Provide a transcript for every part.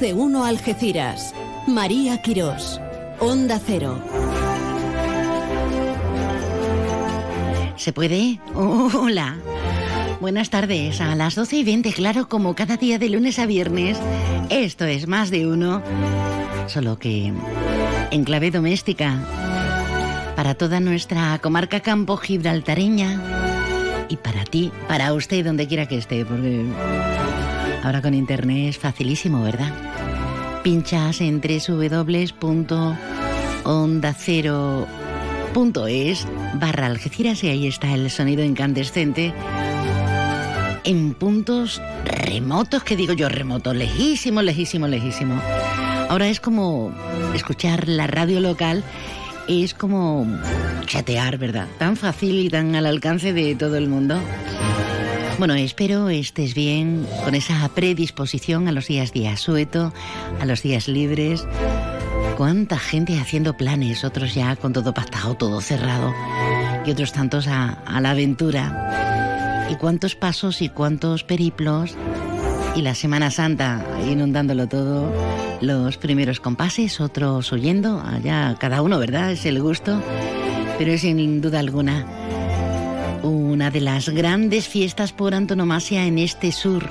De uno Algeciras. María Quirós. Onda Cero. ¿Se puede? Hola. Buenas tardes. A las 12 y 20, claro, como cada día de lunes a viernes. Esto es más de uno. Solo que en clave doméstica. Para toda nuestra comarca campo gibraltareña. Y para ti, para usted, donde quiera que esté, porque ahora con internet es facilísimo, ¿verdad? Pinchas en www.ondacero.es barra Algeciras y ahí está el sonido incandescente en puntos remotos, que digo yo, remotos, lejísimo, lejísimo, lejísimo. Ahora es como escuchar la radio local, es como chatear, ¿verdad? Tan fácil y tan al alcance de todo el mundo. Bueno, espero estés bien con esa predisposición a los días de asueto, a los días libres. Cuánta gente haciendo planes, otros ya con todo pactado, todo cerrado, y otros tantos a, a la aventura y cuántos pasos y cuántos periplos. Y la Semana Santa inundándolo todo, los primeros compases, otros huyendo, allá cada uno, ¿verdad? Es el gusto, pero es sin duda alguna una de las grandes fiestas por antonomasia en este sur.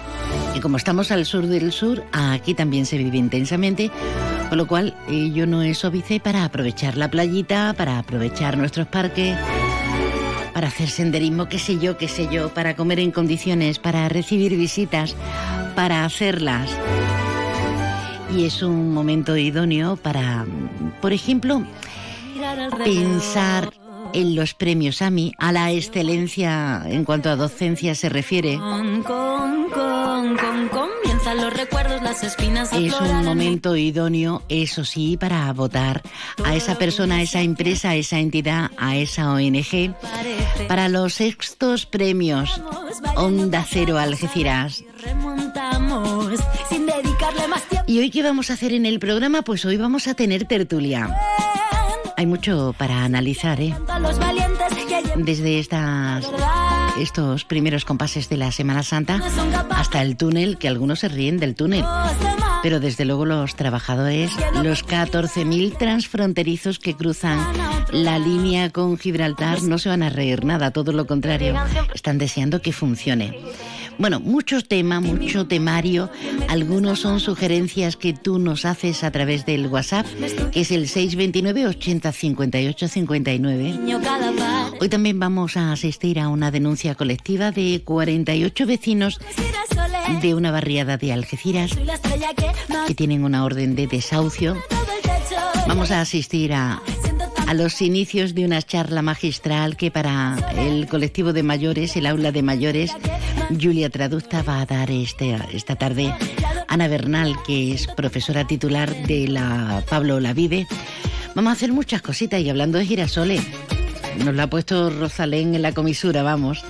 Y como estamos al sur del sur, aquí también se vive intensamente, con lo cual eh, yo no es óbice para aprovechar la playita, para aprovechar nuestros parques para hacer senderismo, qué sé yo, qué sé yo, para comer en condiciones, para recibir visitas, para hacerlas. Y es un momento idóneo para, por ejemplo, pensar en los premios AMI, a la excelencia en cuanto a docencia se refiere. Es un momento idóneo, eso sí, para votar a esa persona, a esa empresa, a esa entidad, a esa ONG, para los sextos premios Onda Cero Algeciras. ¿Y hoy qué vamos a hacer en el programa? Pues hoy vamos a tener tertulia. Hay mucho para analizar, ¿eh? Desde estas, estos primeros compases de la Semana Santa hasta el túnel, que algunos se ríen del túnel. Pero desde luego los trabajadores, los 14.000 transfronterizos que cruzan la línea con Gibraltar, no se van a reír nada, todo lo contrario. Están deseando que funcione. Bueno, muchos temas, mucho temario. Algunos son sugerencias que tú nos haces a través del WhatsApp, que es el 629 80 58 59. Hoy también vamos a asistir a una denuncia colectiva de 48 vecinos de una barriada de Algeciras que tienen una orden de desahucio. Vamos a asistir a a los inicios de una charla magistral que para el colectivo de mayores, el aula de mayores, Julia Traducta va a dar este, esta tarde. Ana Bernal, que es profesora titular de la Pablo Lavide. Vamos a hacer muchas cositas y hablando de girasoles, nos lo ha puesto Rosalén en la comisura, vamos.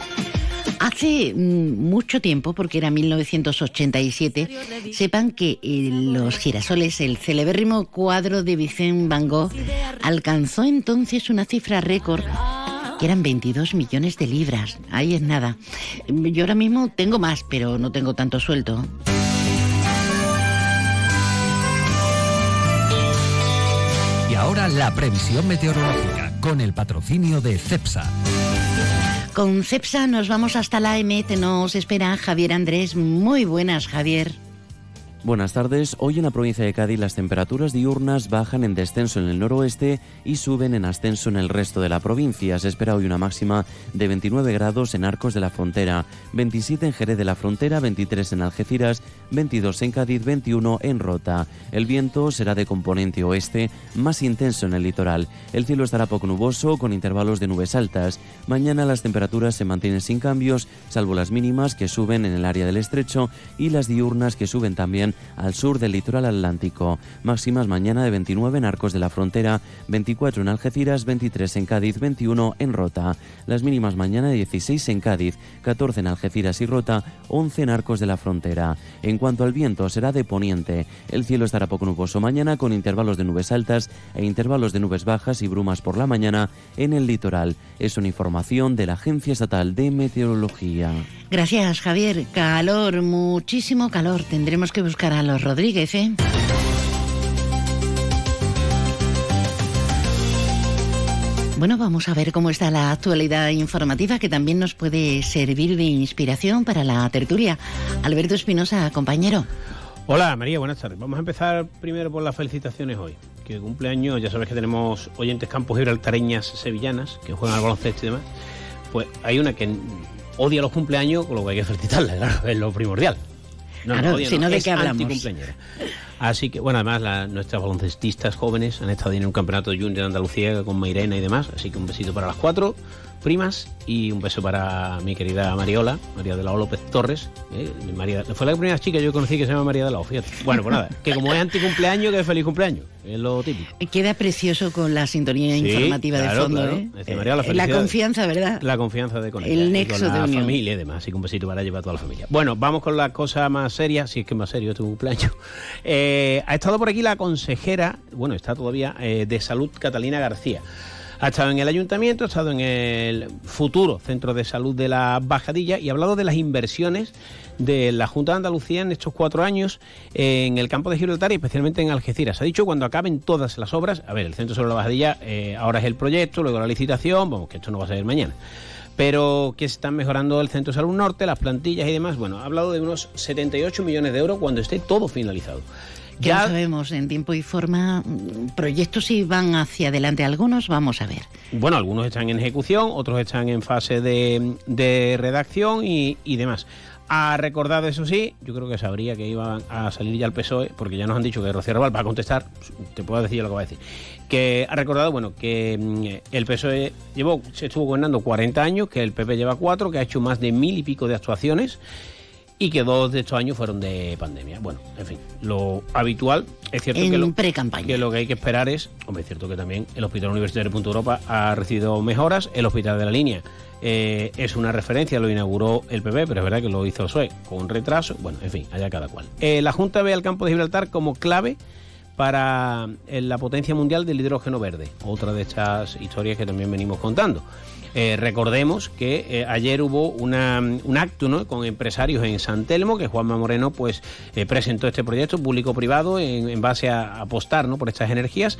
Hace mm, mucho tiempo, porque era 1987, sepan que eh, los girasoles, el celebérrimo cuadro de Vicente Van Gogh, alcanzó entonces una cifra récord que eran 22 millones de libras. Ahí es nada. Yo ahora mismo tengo más, pero no tengo tanto sueldo. Y ahora la previsión meteorológica con el patrocinio de CEPSA. Con CEPSA nos vamos hasta la EMET. Nos espera Javier Andrés. Muy buenas, Javier. Buenas tardes. Hoy en la provincia de Cádiz las temperaturas diurnas bajan en descenso en el noroeste y suben en ascenso en el resto de la provincia. Se espera hoy una máxima de 29 grados en Arcos de la Frontera, 27 en Jerez de la Frontera, 23 en Algeciras, 22 en Cádiz, 21 en Rota. El viento será de componente oeste, más intenso en el litoral. El cielo estará poco nuboso con intervalos de nubes altas. Mañana las temperaturas se mantienen sin cambios, salvo las mínimas que suben en el área del estrecho y las diurnas que suben también al sur del litoral atlántico. Máximas mañana de 29 en Arcos de la Frontera, 24 en Algeciras, 23 en Cádiz, 21 en Rota. Las mínimas mañana de 16 en Cádiz, 14 en Algeciras y Rota, 11 en Arcos de la Frontera. En cuanto al viento, será de poniente. El cielo estará poco nuboso mañana con intervalos de nubes altas e intervalos de nubes bajas y brumas por la mañana en el litoral. Es una información de la Agencia Estatal de Meteorología. Gracias, Javier. Calor, muchísimo calor. Tendremos que buscar Óscar a los Rodríguez, ¿eh? Bueno, vamos a ver cómo está la actualidad informativa que también nos puede servir de inspiración para la tertulia. Alberto Espinosa, compañero. Hola María, buenas tardes. Vamos a empezar primero por las felicitaciones hoy. Que cumpleaños, ya sabes que tenemos oyentes campos gibraltareñas sevillanas que juegan al baloncesto y demás. Pues hay una que odia los cumpleaños, con lo que hay que felicitarla, claro, es lo primordial. No, claro, no, ¿de qué hablamos? Así que, bueno, además nuestras baloncestistas jóvenes han estado en un campeonato junior de Andalucía con Mairena y demás, así que un besito para las cuatro primas y un beso para mi querida Mariola, María de la O López Torres. Eh, María, fue la primera chica que yo conocí que se llama María de la O, fíjate. Bueno, pues nada, que como es anticumpleaños, que es feliz cumpleaños, es lo típico. Queda precioso con la sintonía informativa de fondo, ¿eh? la, la, confianza, ¿verdad? La confianza de con El nexo con la familia y demás, así que un besito para llevar a toda la familia. Bueno, vamos con la cosa más seria, si es que es más serio este cumpleaños. Eh, ha estado por aquí la consejera, bueno, está todavía, eh, de Salud Catalina García. Ha estado en el ayuntamiento, ha estado en el futuro centro de salud de la Bajadilla y ha hablado de las inversiones de la Junta de Andalucía en estos cuatro años en el campo de Gibraltar y especialmente en Algeciras. Ha dicho cuando acaben todas las obras, a ver, el centro sobre la Bajadilla eh, ahora es el proyecto, luego la licitación, vamos, que esto no va a ser mañana pero que se están mejorando el Centro de Salud Norte, las plantillas y demás. Bueno, ha hablado de unos 78 millones de euros cuando esté todo finalizado. Ya, sabemos en tiempo y forma mm, proyectos si van hacia adelante algunos, vamos a ver. Bueno, algunos están en ejecución, otros están en fase de, redacción y, demás. Ha recordado, eso sí, yo creo que sabría que iban a salir ya el PSOE, porque ya nos han dicho que Rocío Raval va a contestar, te puedo decir lo que va a decir, que ha recordado, bueno, que mm, el PSOE llevó, se estuvo gobernando 40 años, que el PP lleva 4, que ha hecho más de mil y pico de actuaciones, y que dos de estos años fueron de pandemia. Bueno, en fin, lo habitual es cierto que, lo, que lo que hay que esperar es, hombre, es cierto que también el Hospital Universitario de Punto Europa ha recibido mejoras, el Hospital de la Línea eh, es una referencia, lo inauguró el PP, pero es verdad que lo hizo el PSOE con retraso, bueno, en fin, allá cada cual. Eh, la Junta ve al campo de Gibraltar como clave para eh, la potencia mundial del hidrógeno verde, otra de estas historias que también venimos contando. Eh, recordemos que eh, ayer hubo un acto con empresarios en San Telmo, que Juanma Moreno pues eh, presentó este proyecto público-privado en, base a apostar por estas energías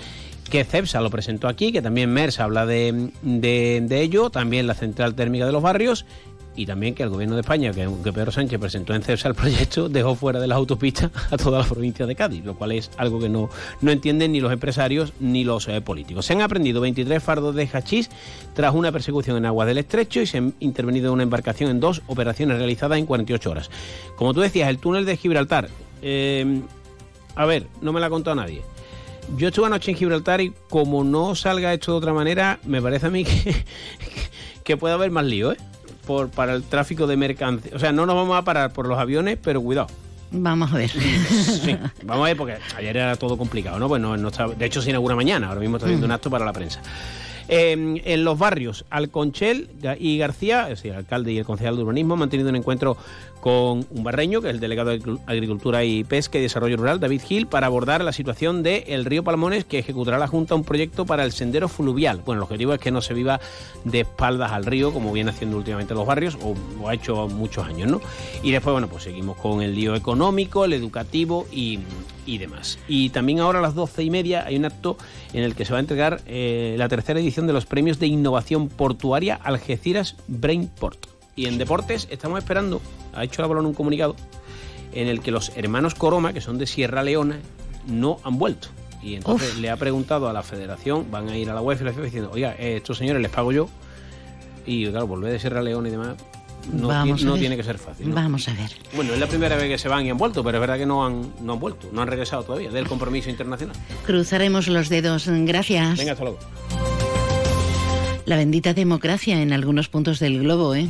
que CEPSA lo presentó aquí, que también MERS habla de, de, ello, también la Central Térmica de los Barrios y también que el gobierno de España, que, Pedro Sánchez presentó en CEPSA el proyecto, dejó fuera de las autopistas a toda la provincia de Cádiz, lo cual es algo que no, no entienden ni los empresarios ni los eh, políticos. Se han aprendido 23 fardos de hachís tras una persecución en aguas del estrecho y se han intervenido en una embarcación en dos operaciones realizadas en 48 horas. Como tú decías, el túnel de Gibraltar. Eh, a ver, no me la ha contado nadie. Yo estuve anoche en Gibraltar y como no salga hecho de otra manera, me parece a mí que, que puede haber más lío, ¿eh? Por, para el tráfico de mercancías. O sea, no nos vamos a parar por los aviones, pero cuidado. Vamos a ver. Sí, vamos a ver, porque ayer era todo complicado, ¿no? Pues no, de hecho se inaugura mañana, ahora mismo está haciendo mm. un acto para la prensa. Em, en los barrios Alconchel y García, es decir, el alcalde y el concejal de urbanismo, han mantenido un encuentro con un barreño, que es el delegado de Agricultura y Pesca y Desarrollo Rural, David Gil, para abordar la situación del río Palmones, que ejecutará la Junta un proyecto para el sendero fluvial. Bueno, el objetivo es que no se viva de espaldas al río, como viene haciendo últimamente los barrios, o, ha hecho muchos años, ¿no? Y después, bueno, pues seguimos con el lío económico, el educativo y, demás. Y también ahora a las doce y media hay un acto en el que se va a entregar eh, la tercera edición de los premios de innovación portuaria Algeciras Brainport. Y en deportes estamos esperando, ha hecho la balón un comunicado, en el que los hermanos Coroma, que son de Sierra Leona, no han vuelto. Y entonces le ha preguntado a la federación, van a ir a la UEFA y la FIFA diciendo, oiga, eh, estos señores les pago yo. Y claro, volver de Sierra Leona y demás, no, tiene que ser fácil. Vamos a ver. Bueno, es la primera vez que se van y han vuelto, pero es verdad que no han, no han vuelto, no han regresado todavía del compromiso internacional. Cruzaremos los dedos. Gracias. Venga, hasta luego. La bendita democracia en algunos puntos del globo, ¿eh?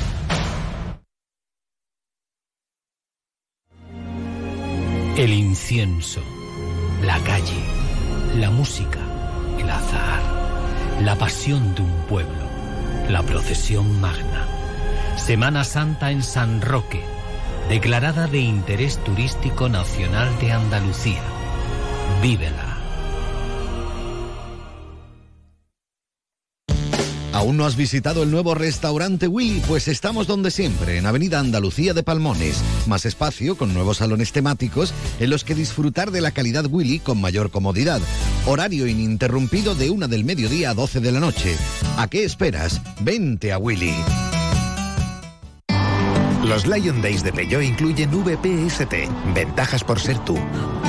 El incienso, la calle, la música, el azar, la pasión de un pueblo, la procesión magna. Semana Santa en San Roque, declarada de interés turístico nacional de Andalucía. Vívela. ¿Aún no has visitado el nuevo restaurante Willy? Pues estamos donde siempre, en Avenida Andalucía de Palmones. Más espacio, con nuevos salones temáticos en los que disfrutar de la calidad Willy con mayor comodidad. Horario ininterrumpido de una del mediodía a 12 de la noche. ¿A qué esperas? Vente a Willy. Los Lion Days de Peugeot incluyen VPST, ventajas por ser tú.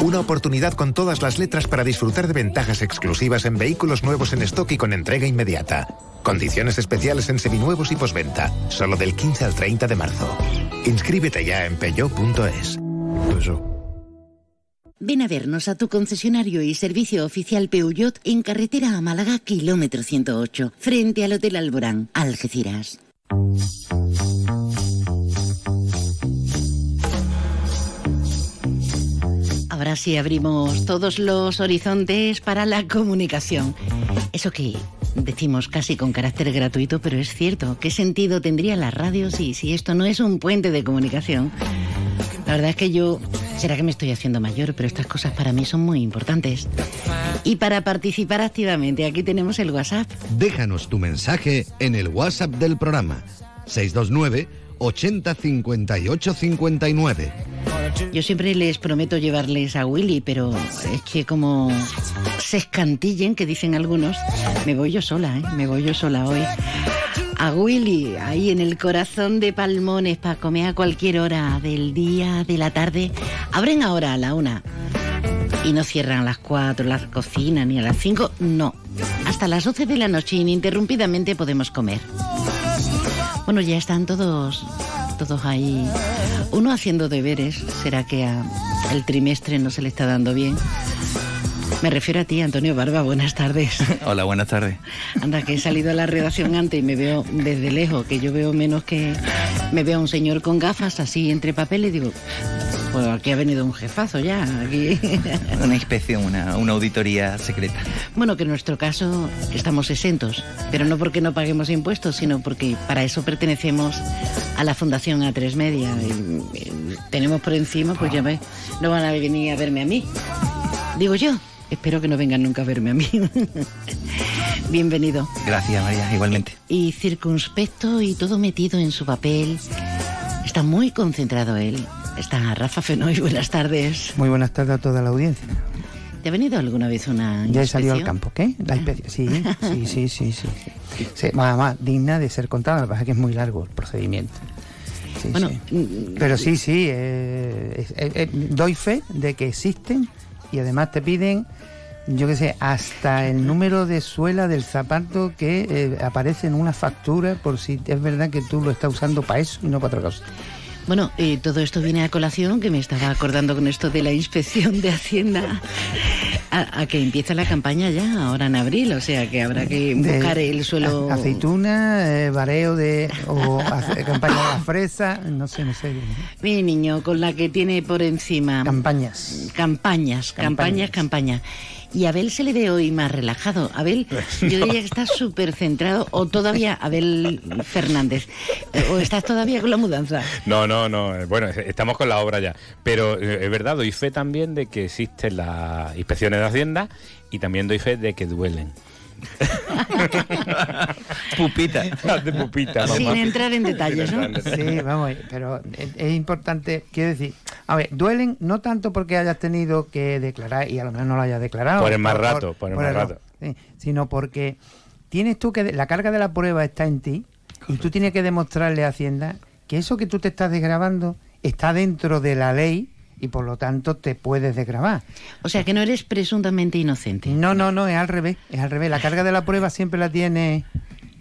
Una oportunidad con todas las letras para disfrutar de ventajas exclusivas en vehículos nuevos en stock y con entrega inmediata. Condiciones especiales en seminuevos y posventa, solo del 15 al 30 de marzo. Inscríbete ya en peugeot.es. Ven a vernos a tu concesionario y servicio oficial Peugeot en carretera a Málaga, kilómetro 108, frente al Hotel Alborán, Algeciras. Ahora sí abrimos todos los horizontes para la comunicación. Eso que decimos casi con carácter gratuito, pero es cierto. ¿Qué sentido tendría la radio si, si esto no es un puente de comunicación? La verdad es que yo, será que me estoy haciendo mayor, pero estas cosas para mí son muy importantes. Y para participar activamente, aquí tenemos el WhatsApp. Déjanos tu mensaje en el WhatsApp del programa 629 80 58 59. Yo siempre les prometo llevarles a Willy, pero es que como se escantillen, que dicen algunos, me voy yo sola, ¿eh? me voy yo sola hoy. A Willy, ahí en el corazón de Palmones, para comer a cualquier hora del día, de la tarde. Abren ahora a la una y no cierran a las cuatro las cocinas ni a las cinco, no. Hasta las doce de la noche ininterrumpidamente podemos comer. Bueno, ya están todos, todos ahí. Uno haciendo deberes. ¿Será que a el trimestre no se le está dando bien? Me refiero a ti, Antonio Barba. Buenas tardes. Hola, buenas tardes. Anda, que he salido a la redacción antes y me veo desde lejos, que yo veo menos que... Me veo a un señor con gafas así entre papeles y digo, pues aquí ha venido un jefazo ya. Aquí. Una inspección, una, una auditoría secreta. Bueno, que en nuestro caso estamos exentos, pero no porque no paguemos impuestos, sino porque para eso pertenecemos a la Fundación A3 Media. Y, y tenemos por encima, pues ya ves, no van a venir a verme a mí. Digo yo, espero que no vengan nunca a verme a mí. Bienvenido. Gracias, María, igualmente. Y circunspecto y todo metido en su papel. Está muy concentrado él. Está Rafa Fenoy, buenas tardes. Muy buenas tardes a toda la audiencia. ¿Te ha venido alguna vez una Ya he salido al campo, ¿qué? La inspección, sí, sí, sí, sí, sí. sí. Más, más digna de ser contada, lo que pasa es que es muy largo el procedimiento. Sí, Bueno, sí. mm, Pero sí, sí, eh, eh, eh, doy fe de que existen y además te piden, yo qué sé, hasta el número de suela del zapato que eh, aparece en una factura por si es verdad que tú lo estás usando para eso y no para otra cosa. Bueno, eh, todo esto viene a colación, que me estaba acordando con esto de la inspección de Hacienda, a, a que empieza la campaña ya, ahora en abril, o sea que habrá que De buscar el suelo... a- Aceituna, eh, bareo de. o campaña de la fresa, no sé, no sé. Mi niño, con la que tiene por encima... Campañas. Campañas, campañas, campañas. Y Abel se le ve hoy más relajado. Abel, yo diría que está súper centrado, o todavía, Abel Fernández, o estás todavía con la mudanza. No, no, no. eh, Bueno, es- estamos con la obra ya. Pero eh, es verdad, doy fe también de que existen las inspecciones de Hacienda y también doy fe de que duelen. Pupita. de pupita. Sin entrar en detalles, ¿no? Sí, vamos, pero es, importante, quiero decir, a ver, duelen no tanto porque hayas tenido que declarar y a lo mejor no lo hayas declarado. Por el más rato, por el más rato. sí, sino porque tienes tú que, la carga de la prueba está en ti y tú tienes que demostrarle a Hacienda que eso que tú te estás desgrabando está dentro de la ley y por lo tanto te puedes desgravar. O sea que no eres presuntamente inocente. No, no, no, es al revés, es al revés. La carga de la prueba siempre la tiene...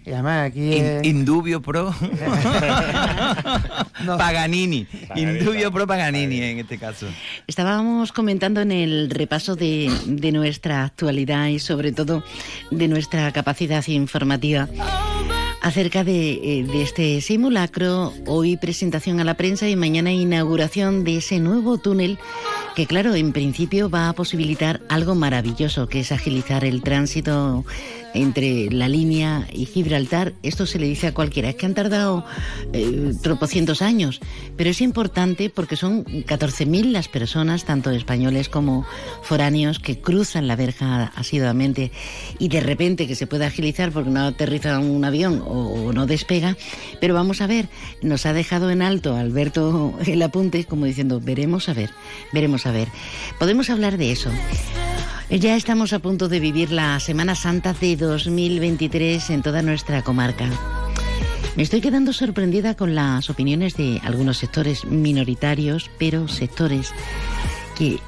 Y además aquí In- es- Indubio pro Paganini. Indubio pro Paganini en este caso. Estábamos comentando en el repaso de, de nuestra actualidad y sobre todo de nuestra capacidad informativa acerca de, eh, de este simulacro, hoy presentación a la prensa y mañana inauguración de ese nuevo túnel que claro, en principio va a posibilitar algo maravilloso, que es agilizar el tránsito entre la línea y Gibraltar. Esto se le dice a cualquiera, es que han tardado eh, tropocientos años, pero es importante porque son 14.000 las personas, tanto españoles como foráneos, que cruzan la verja asiduamente y de repente que se pueda agilizar porque no aterriza un avión o, o no despega. Pero vamos a ver, nos ha dejado en alto Alberto el apunte como diciendo, veremos a ver, veremos a ver. Podemos hablar de eso. Ya estamos a punto de vivir la Semana Santa de 2023 en toda nuestra comarca. Me estoy quedando sorprendida con las opiniones de algunos sectores minoritarios, pero sectores que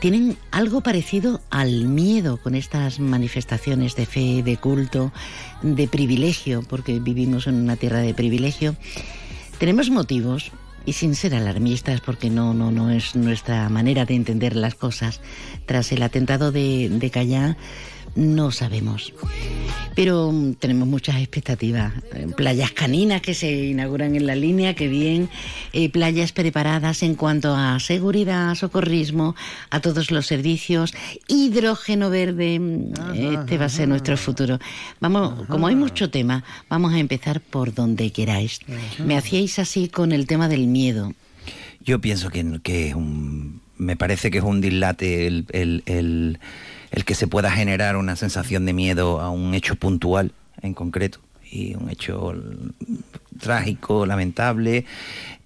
tienen algo parecido al miedo con estas manifestaciones de fe, de culto, de privilegio, porque vivimos en una tierra de privilegio. Tenemos motivos y sin ser alarmistas, porque no, no, no es nuestra manera de entender las cosas. Tras el atentado de, de Callá, no sabemos. Pero mm, tenemos muchas expectativas. Eh, Playas caninas que se inauguran en la línea, que bien. Eh, playas preparadas en cuanto a seguridad, socorrismo, a todos los servicios. Hidrógeno verde. mm, Este va a ser nuestro futuro. Vamos, como hay mucho tema, vamos a empezar por donde queráis. Me hacíais así con el tema del miedo. Yo pienso que, que es un. Me parece que es un dislate el, el- el- el que se pueda generar una sensación de miedo a un hecho puntual en concreto y un hecho trágico, lamentable,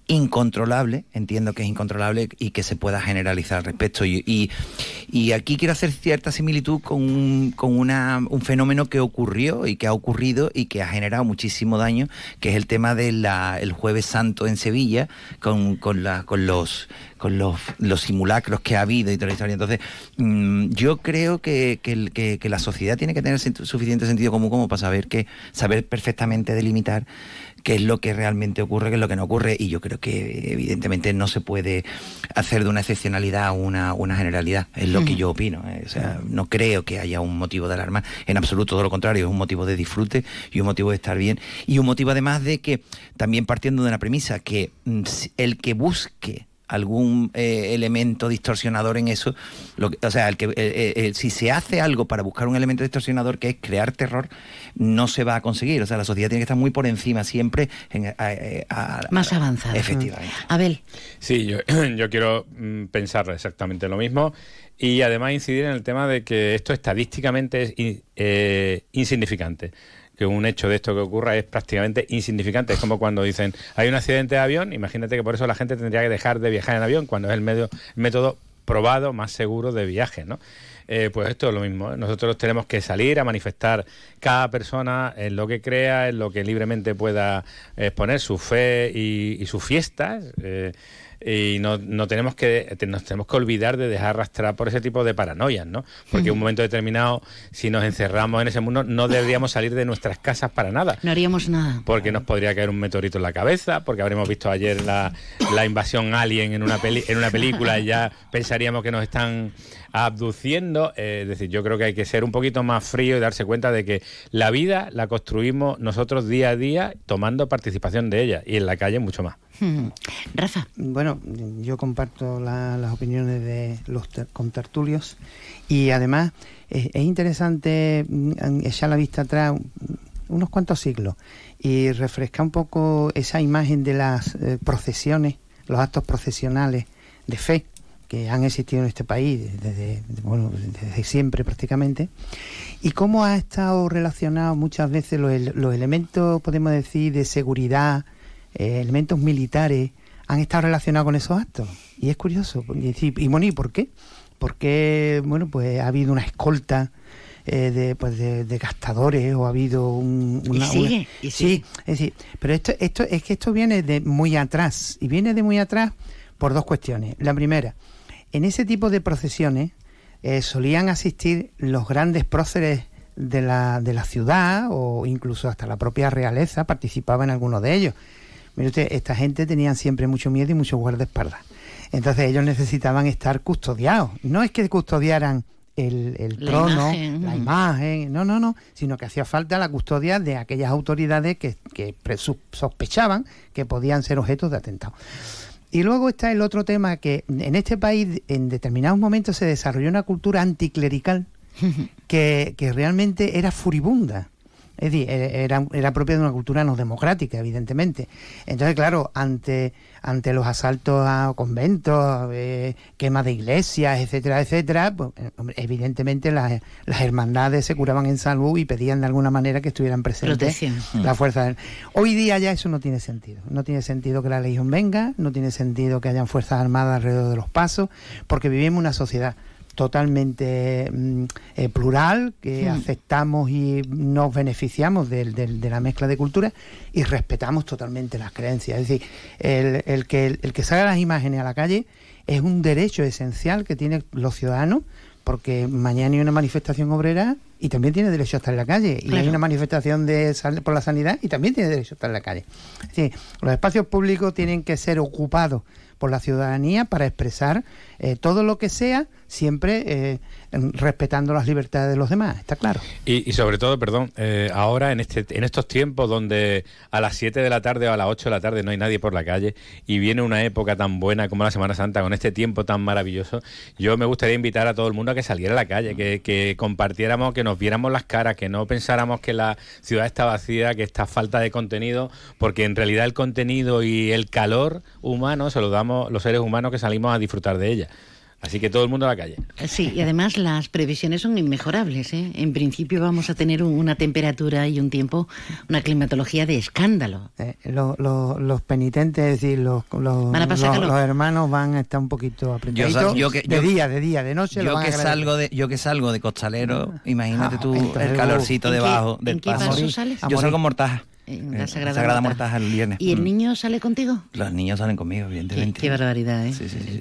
incontrolable, entiendo que es incontrolable y que se pueda generalizar al respecto. Y, y- aquí quiero hacer cierta similitud con, un, con una- un fenómeno que ocurrió y que ha ocurrido y que ha generado muchísimo daño, que es el tema del jueves santo en Sevilla, con, con, con los con los, los simulacros que ha habido y toda la historia. Entonces, mm, yo creo que, que que- que la sociedad tiene que tener suficiente sentido común como para saber que, saber perfectamente delimitar qué es lo que realmente ocurre, qué es lo que no ocurre. Y yo creo que evidentemente no se puede hacer de una excepcionalidad una, una generalidad. Es lo que yo opino. eh. O sea, no creo que haya un motivo de alarma. En absoluto, todo lo contrario, es un motivo de disfrute y un motivo de estar bien. Y un motivo además de que, también partiendo de una premisa, que mm, el que busque algún eh, elemento distorsionador en eso, lo que- o sea, el que, eh, eh, eh, si se hace algo para buscar un elemento distorsionador que es crear terror, no se va a conseguir. O sea, la sociedad tiene que estar muy por encima siempre. En, a- a- a- Más avanzada. Efectivamente. Abel. Sí, yo, yo quiero mm, pensar exactamente lo mismo y además incidir en el tema de que esto estadísticamente es in- eh, insignificante. Que un hecho de esto que ocurra es prácticamente insignificante. Es como cuando dicen hay un accidente de avión, imagínate que por eso la gente tendría que dejar de viajar en avión cuando es el, medio, el método probado más seguro de viaje, ¿no? Eh, pues esto es lo mismo. ¿eh? Nosotros tenemos que salir a manifestar cada persona en lo que crea, en lo que libremente pueda exponer su fe y, y sus fiestas. eh, y no, no tenemos que nos tenemos que olvidar de dejar arrastrar por ese tipo de paranoias, ¿no? Porque en un momento determinado, si nos encerramos en ese mundo, no deberíamos salir de nuestras casas para nada. No haríamos nada. Porque nos podría caer un meteorito en la cabeza, porque habremos visto ayer la, la invasión alien en una, peli, en una película y ya pensaríamos que nos están abduciendo. Eh, es decir, yo creo que hay que ser un poquito más frío y darse cuenta de que la vida la construimos nosotros día a día tomando participación de ella y en la calle mucho más. Hmm. Rafa. Bueno, yo comparto la- las opiniones de los ter- contertulios y además eh, es interesante mm, echar la vista atrás unos cuantos siglos y refrescar un poco esa imagen de las eh, procesiones, los actos procesionales de fe que han existido en este país desde, bueno, desde siempre prácticamente, y cómo ha estado relacionado muchas veces los, ele- los elementos, podemos decir, de seguridad, eh, elementos militares, han estado relacionados con esos actos. Y es curioso. Y, y bueno, ¿y por qué? Porque, bueno, pues ha habido una escolta eh, de, pues de, de gastadores o ha habido un, Y una... sigue, una- y sigue. Sí, es decir, pero esto, esto es que esto viene de muy atrás y viene de muy atrás por dos cuestiones. La primera, en ese tipo de procesiones eh, solían asistir los grandes próceres de la, de la ciudad o incluso hasta la propia realeza participaba en alguno de ellos. Mire usted, esta gente tenían siempre mucho miedo y mucho guardaespaldas. Entonces ellos necesitaban estar custodiados. No es que custodiaran el, el La trono, imagen. la imagen, no, no, no, sino que hacía falta la custodia de aquellas autoridades que, que sospechaban que podían ser objetos de atentado. Y luego está el otro tema que en este país en determinados momentos se desarrolló una cultura anticlerical que, que realmente era furibunda. Es decir, e- era, era propia de una cultura no democrática, evidentemente. Entonces, claro, ante, ante los asaltos a conventos, eh, quema de iglesias, etcétera, etcétera, pues, eh, hombre, evidentemente las, las hermandades se curaban en salud y pedían de alguna manera que estuvieran presentes Protección. la fuerza. del- Hoy día ya eso no tiene sentido. No tiene sentido que la legión venga, no tiene sentido que hayan fuerzas armadas alrededor de los pasos, porque vivimos una sociedad totalmente mm, eh, plural, que Hmm. aceptamos y nos beneficiamos del- de la mezcla de culturas y respetamos totalmente las creencias. Es decir, el, el que, el, que salga las imágenes a la calle es un derecho esencial que tienen los ciudadanos, porque mañana hay una manifestación obrera y también tiene derecho a estar en la calle. Y hay una manifestación de por la sanidad y también tiene derecho a estar en la calle. Es decir, los espacios públicos tienen que ser ocupados por la ciudadanía para expresar eh, todo lo que sea, siempre eh, respetando las libertades de los demás, está claro. Y, y sobre todo, perdón, eh, ahora en, este, en estos tiempos donde a las 7 de la tarde o a las 8 de la tarde no hay nadie por la calle y viene una época tan buena como la Semana Santa con este tiempo tan maravilloso, yo me gustaría invitar a todo el mundo a que saliera a la calle, que, que compartiéramos, que nos viéramos las caras, que no pensáramos que la ciudad está vacía, que está falta de contenido, porque en realidad el contenido y el calor humano se lo damos los seres humanos que salimos a disfrutar de ella. Así que todo el mundo a la calle. Sí, y además las previsiones son inmejorables. ¿eh? En principio vamos a tener un- una temperatura y un tiempo, una climatología de escándalo. Eh, lo- lo- los penitentes, es decir, los, los, Van a pasar los- hermanos van a estar un poquito apretados. sal- yo que- de yo- día, de día, de noche. lo Yo van que salgo de yo que salgo de costalero, imagínate Ah, tú entonces, el calorcito ¿en qué- debajo en del qué paso. paso sales? Yo salgo en Mortaja. En eh, la Sagrada, Mortaja el viernes. ¿Y el Mm. niño sale contigo? Los niños salen conmigo, Qué, evidentemente. qué barbaridad, ¿eh?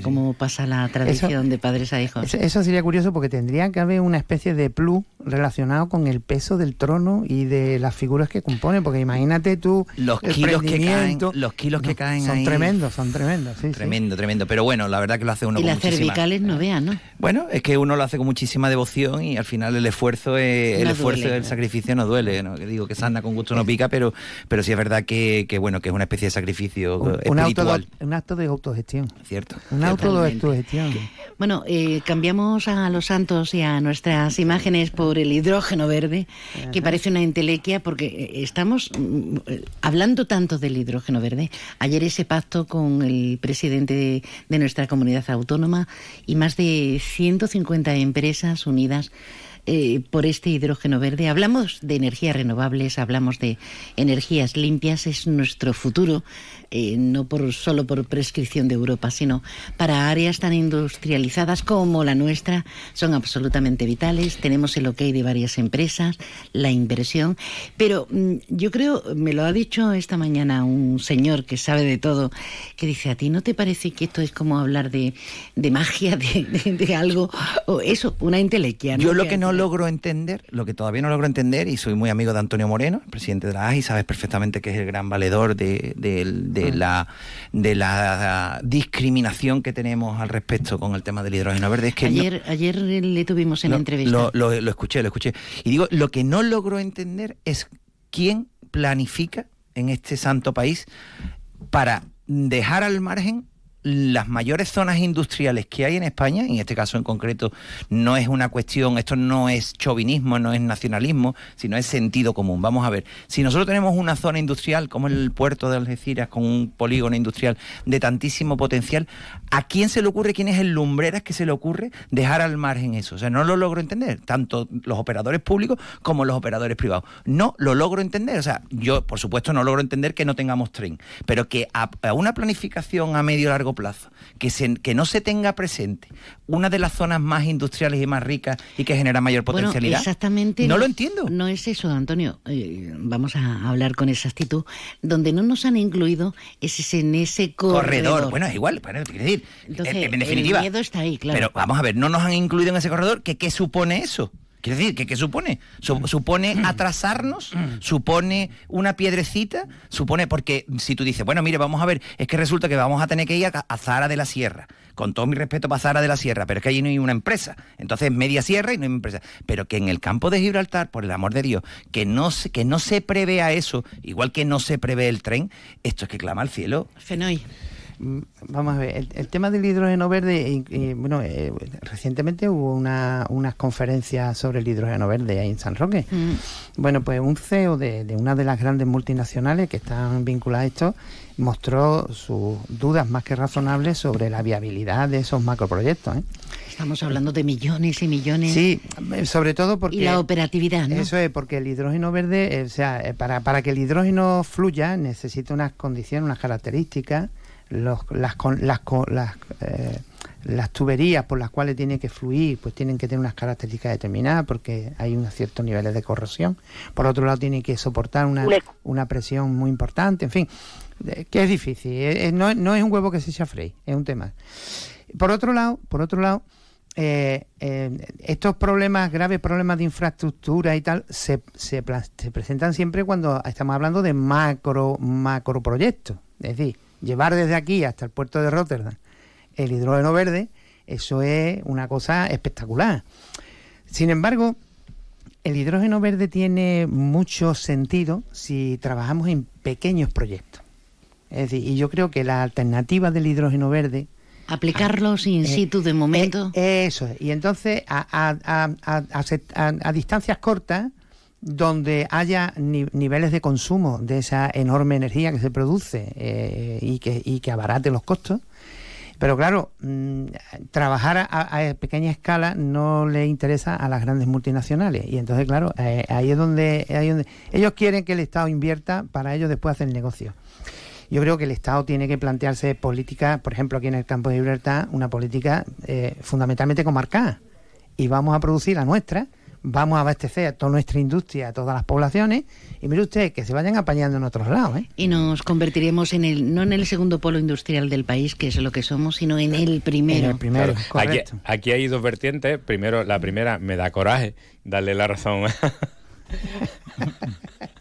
Cómo pasa la tradición de padres a hijos. Eso, eso sería curioso porque tendría que haber una especie de plus relacionado con el peso del trono y de las figuras que componen, porque imagínate tú Los el kilos que caen, los kilos que No, caen son ahí. tremendos, son tremendos, sí, sí. Tremendo, tremendo. Pero bueno, la verdad que lo hace uno y con las muchísima... cervicales no vean, ¿no? Bueno, es que uno lo hace con muchísima devoción y al final el esfuerzo es, el No esfuerzo duele. del sacrificio no duele, ¿no? Que digo que sana con gusto no pica, pero pero sí es verdad que, que, bueno, que es una especie de sacrificio Un, un auto- espiritual, un acto de autogestión. ¿cierto? Un auto de autogestión. Bueno, eh, cambiamos a los santos y a nuestras imágenes por el hidrógeno verde, que parece una entelequia porque eh, estamos mm, eh, hablando tanto del hidrógeno verde. Ayer ese pacto con el presidente de, de nuestra comunidad autónoma y más de 150 empresas unidas eh, por este hidrógeno verde. Hablamos de energías renovables, hablamos de energías limpias, es nuestro futuro, eh, no por, solo por prescripción de Europa, sino para áreas tan industrializadas como la nuestra, son absolutamente vitales. Tenemos el ok de varias empresas, la inversión, pero mm, yo creo, me lo ha dicho esta mañana un señor que sabe de todo, que dice, ¿a ti no te parece que esto es como hablar de, de magia, de, de- de algo, o eso, una entelequia? Yo lo que no logro entender, lo que todavía no logro entender, y soy muy amigo de Antonio Moreno, el presidente de la AGI, sabes perfectamente que es el gran valedor de, de- de la, de la discriminación que tenemos al respecto con el tema del hidrógeno verde. Es que no- Ayer, ayer le tuvimos en entrevista. lo- lo- lo escuché, lo escuché. Y digo, lo que no logro entender es quién planifica en este santo país para dejar al margen las mayores zonas industriales que hay en España, en este caso en concreto no es una cuestión, esto no es chauvinismo, no es nacionalismo, sino es sentido común. Vamos a ver, si nosotros tenemos una zona industrial como el puerto de Algeciras con un polígono industrial de tantísimo potencial, ¿a quién se le ocurre, quién es el lumbreras que se le ocurre dejar al margen eso? O sea, no lo logro entender, tanto los operadores públicos como los operadores privados. No lo logro entender, o sea, yo por supuesto no logro entender que no tengamos tren, pero que a, a una planificación a medio largo largo plazo, que, se, que no se tenga presente una de las zonas más industriales y más ricas y que genera mayor Bueno, potencialidad. exactamente. No lo entiendo. No es eso, Antonio. Eh, vamos a hablar con exactitud. Donde no nos han incluido es ese- en ese corredor. corredor. Bueno, es igual, bueno, quiero decir, Entonces, en, en definitiva. el miedo está ahí, claro. Pero vamos a ver, no nos han incluido en ese corredor, que ¿qué supone eso? Quiero decir, ¿qué, qué supone? Su- ¿Supone atrasarnos? ¿Supone una piedrecita? ¿Supone? Porque si tú dices, bueno, mire, vamos a ver, es que resulta que vamos a tener que ir a, a Zara de la Sierra. Con todo mi respeto para Zara de la Sierra, pero es que allí no hay una empresa. Entonces, media sierra y no hay empresa. Pero que en el campo de Gibraltar, por el amor de Dios, que no se, que no se prevea eso, igual que no se prevé el tren, esto es que clama al cielo. Fenoy. Mm, Vamos a ver, el, el tema del hidrógeno verde, y- y, bueno, eh, recientemente hubo una, unas conferencias sobre el hidrógeno verde ahí en San Roque. Bueno, pues un CEO de, de una de las grandes multinacionales que están vinculadas a esto mostró sus dudas más que razonables sobre la viabilidad de esos macroproyectos. ¿eh? Estamos hablando de millones y millones. Sí, eh, sobre todo porque... Y la operatividad, ¿no? Eso es, porque el hidrógeno verde, eh, o sea, eh, para, para que el hidrógeno fluya necesita unas condiciones, unas características, los, las, las, las, eh, las tuberías por las cuales tiene que fluir, pues tienen que tener unas características determinadas porque hay unos ciertos niveles de corrosión. Por otro lado, tiene que soportar una, una presión muy importante, en fin, que es difícil. eh, eh, no, no es un huevo que se echa a freír, es un tema. Por otro lado, por otro lado, eh, eh, estos problemas, graves problemas de infraestructura y tal, se, se, se presentan siempre cuando estamos hablando de macro, macro proyectos. Es decir, llevar desde aquí hasta el puerto de Rotterdam el hidrógeno verde, eso es una cosa espectacular. Sin embargo, el hidrógeno verde tiene mucho sentido si trabajamos en pequeños proyectos. Es decir, y yo creo que la alternativa del hidrógeno verde Aplicarlos in eh, situ de momento. eh, eso es. Y entonces, a, a- a- a- a se- a- a distancias cortas, donde haya ni- niveles de consumo de esa enorme energía que se produce eh, y, que, abarate los costos. Pero claro, mm, trabajar a, pequeña escala no le interesa a las grandes multinacionales. Y entonces, claro, eh, ahí, es donde, ellos quieren que el Estado invierta para ellos después hacer negocio. Yo creo que el Estado tiene que plantearse políticas, por ejemplo, aquí en el campo de Gibraltar, una política eh, fundamentalmente comarcal. Y vamos a producir la nuestra, vamos a abastecer a toda nuestra industria, a todas las poblaciones. Y mire usted, que se vayan apañando en otros lados. ¿eh? Y nos convertiremos en el, no en el segundo polo industrial del país, que es lo que somos, sino en el primero. Claro, Aquí, aquí hay dos vertientes. Primero, la primera, me da coraje darle la razón.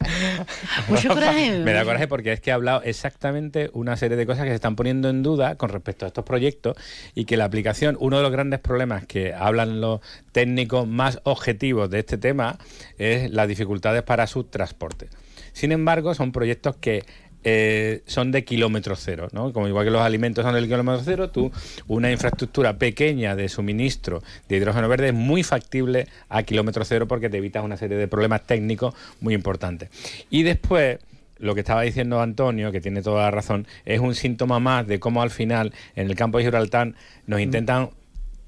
Mucho coraje. me da coraje porque es que ha hablado exactamente una serie de cosas que se están poniendo en duda con respecto a estos proyectos y que la aplicación, uno de los grandes problemas que hablan los técnicos más objetivos de este tema es las dificultades para su transporte. Sin embargo, son proyectos que eh, son de kilómetro cero, ¿no? Como igual que los alimentos son del kilómetro cero, tú una infraestructura pequeña de suministro de hidrógeno verde es muy factible a kilómetro cero porque te evitas una serie de problemas técnicos muy importantes. Y después lo que estaba diciendo Antonio, que tiene toda la razón, es un síntoma más de cómo al final en el campo de Gibraltar nos intentan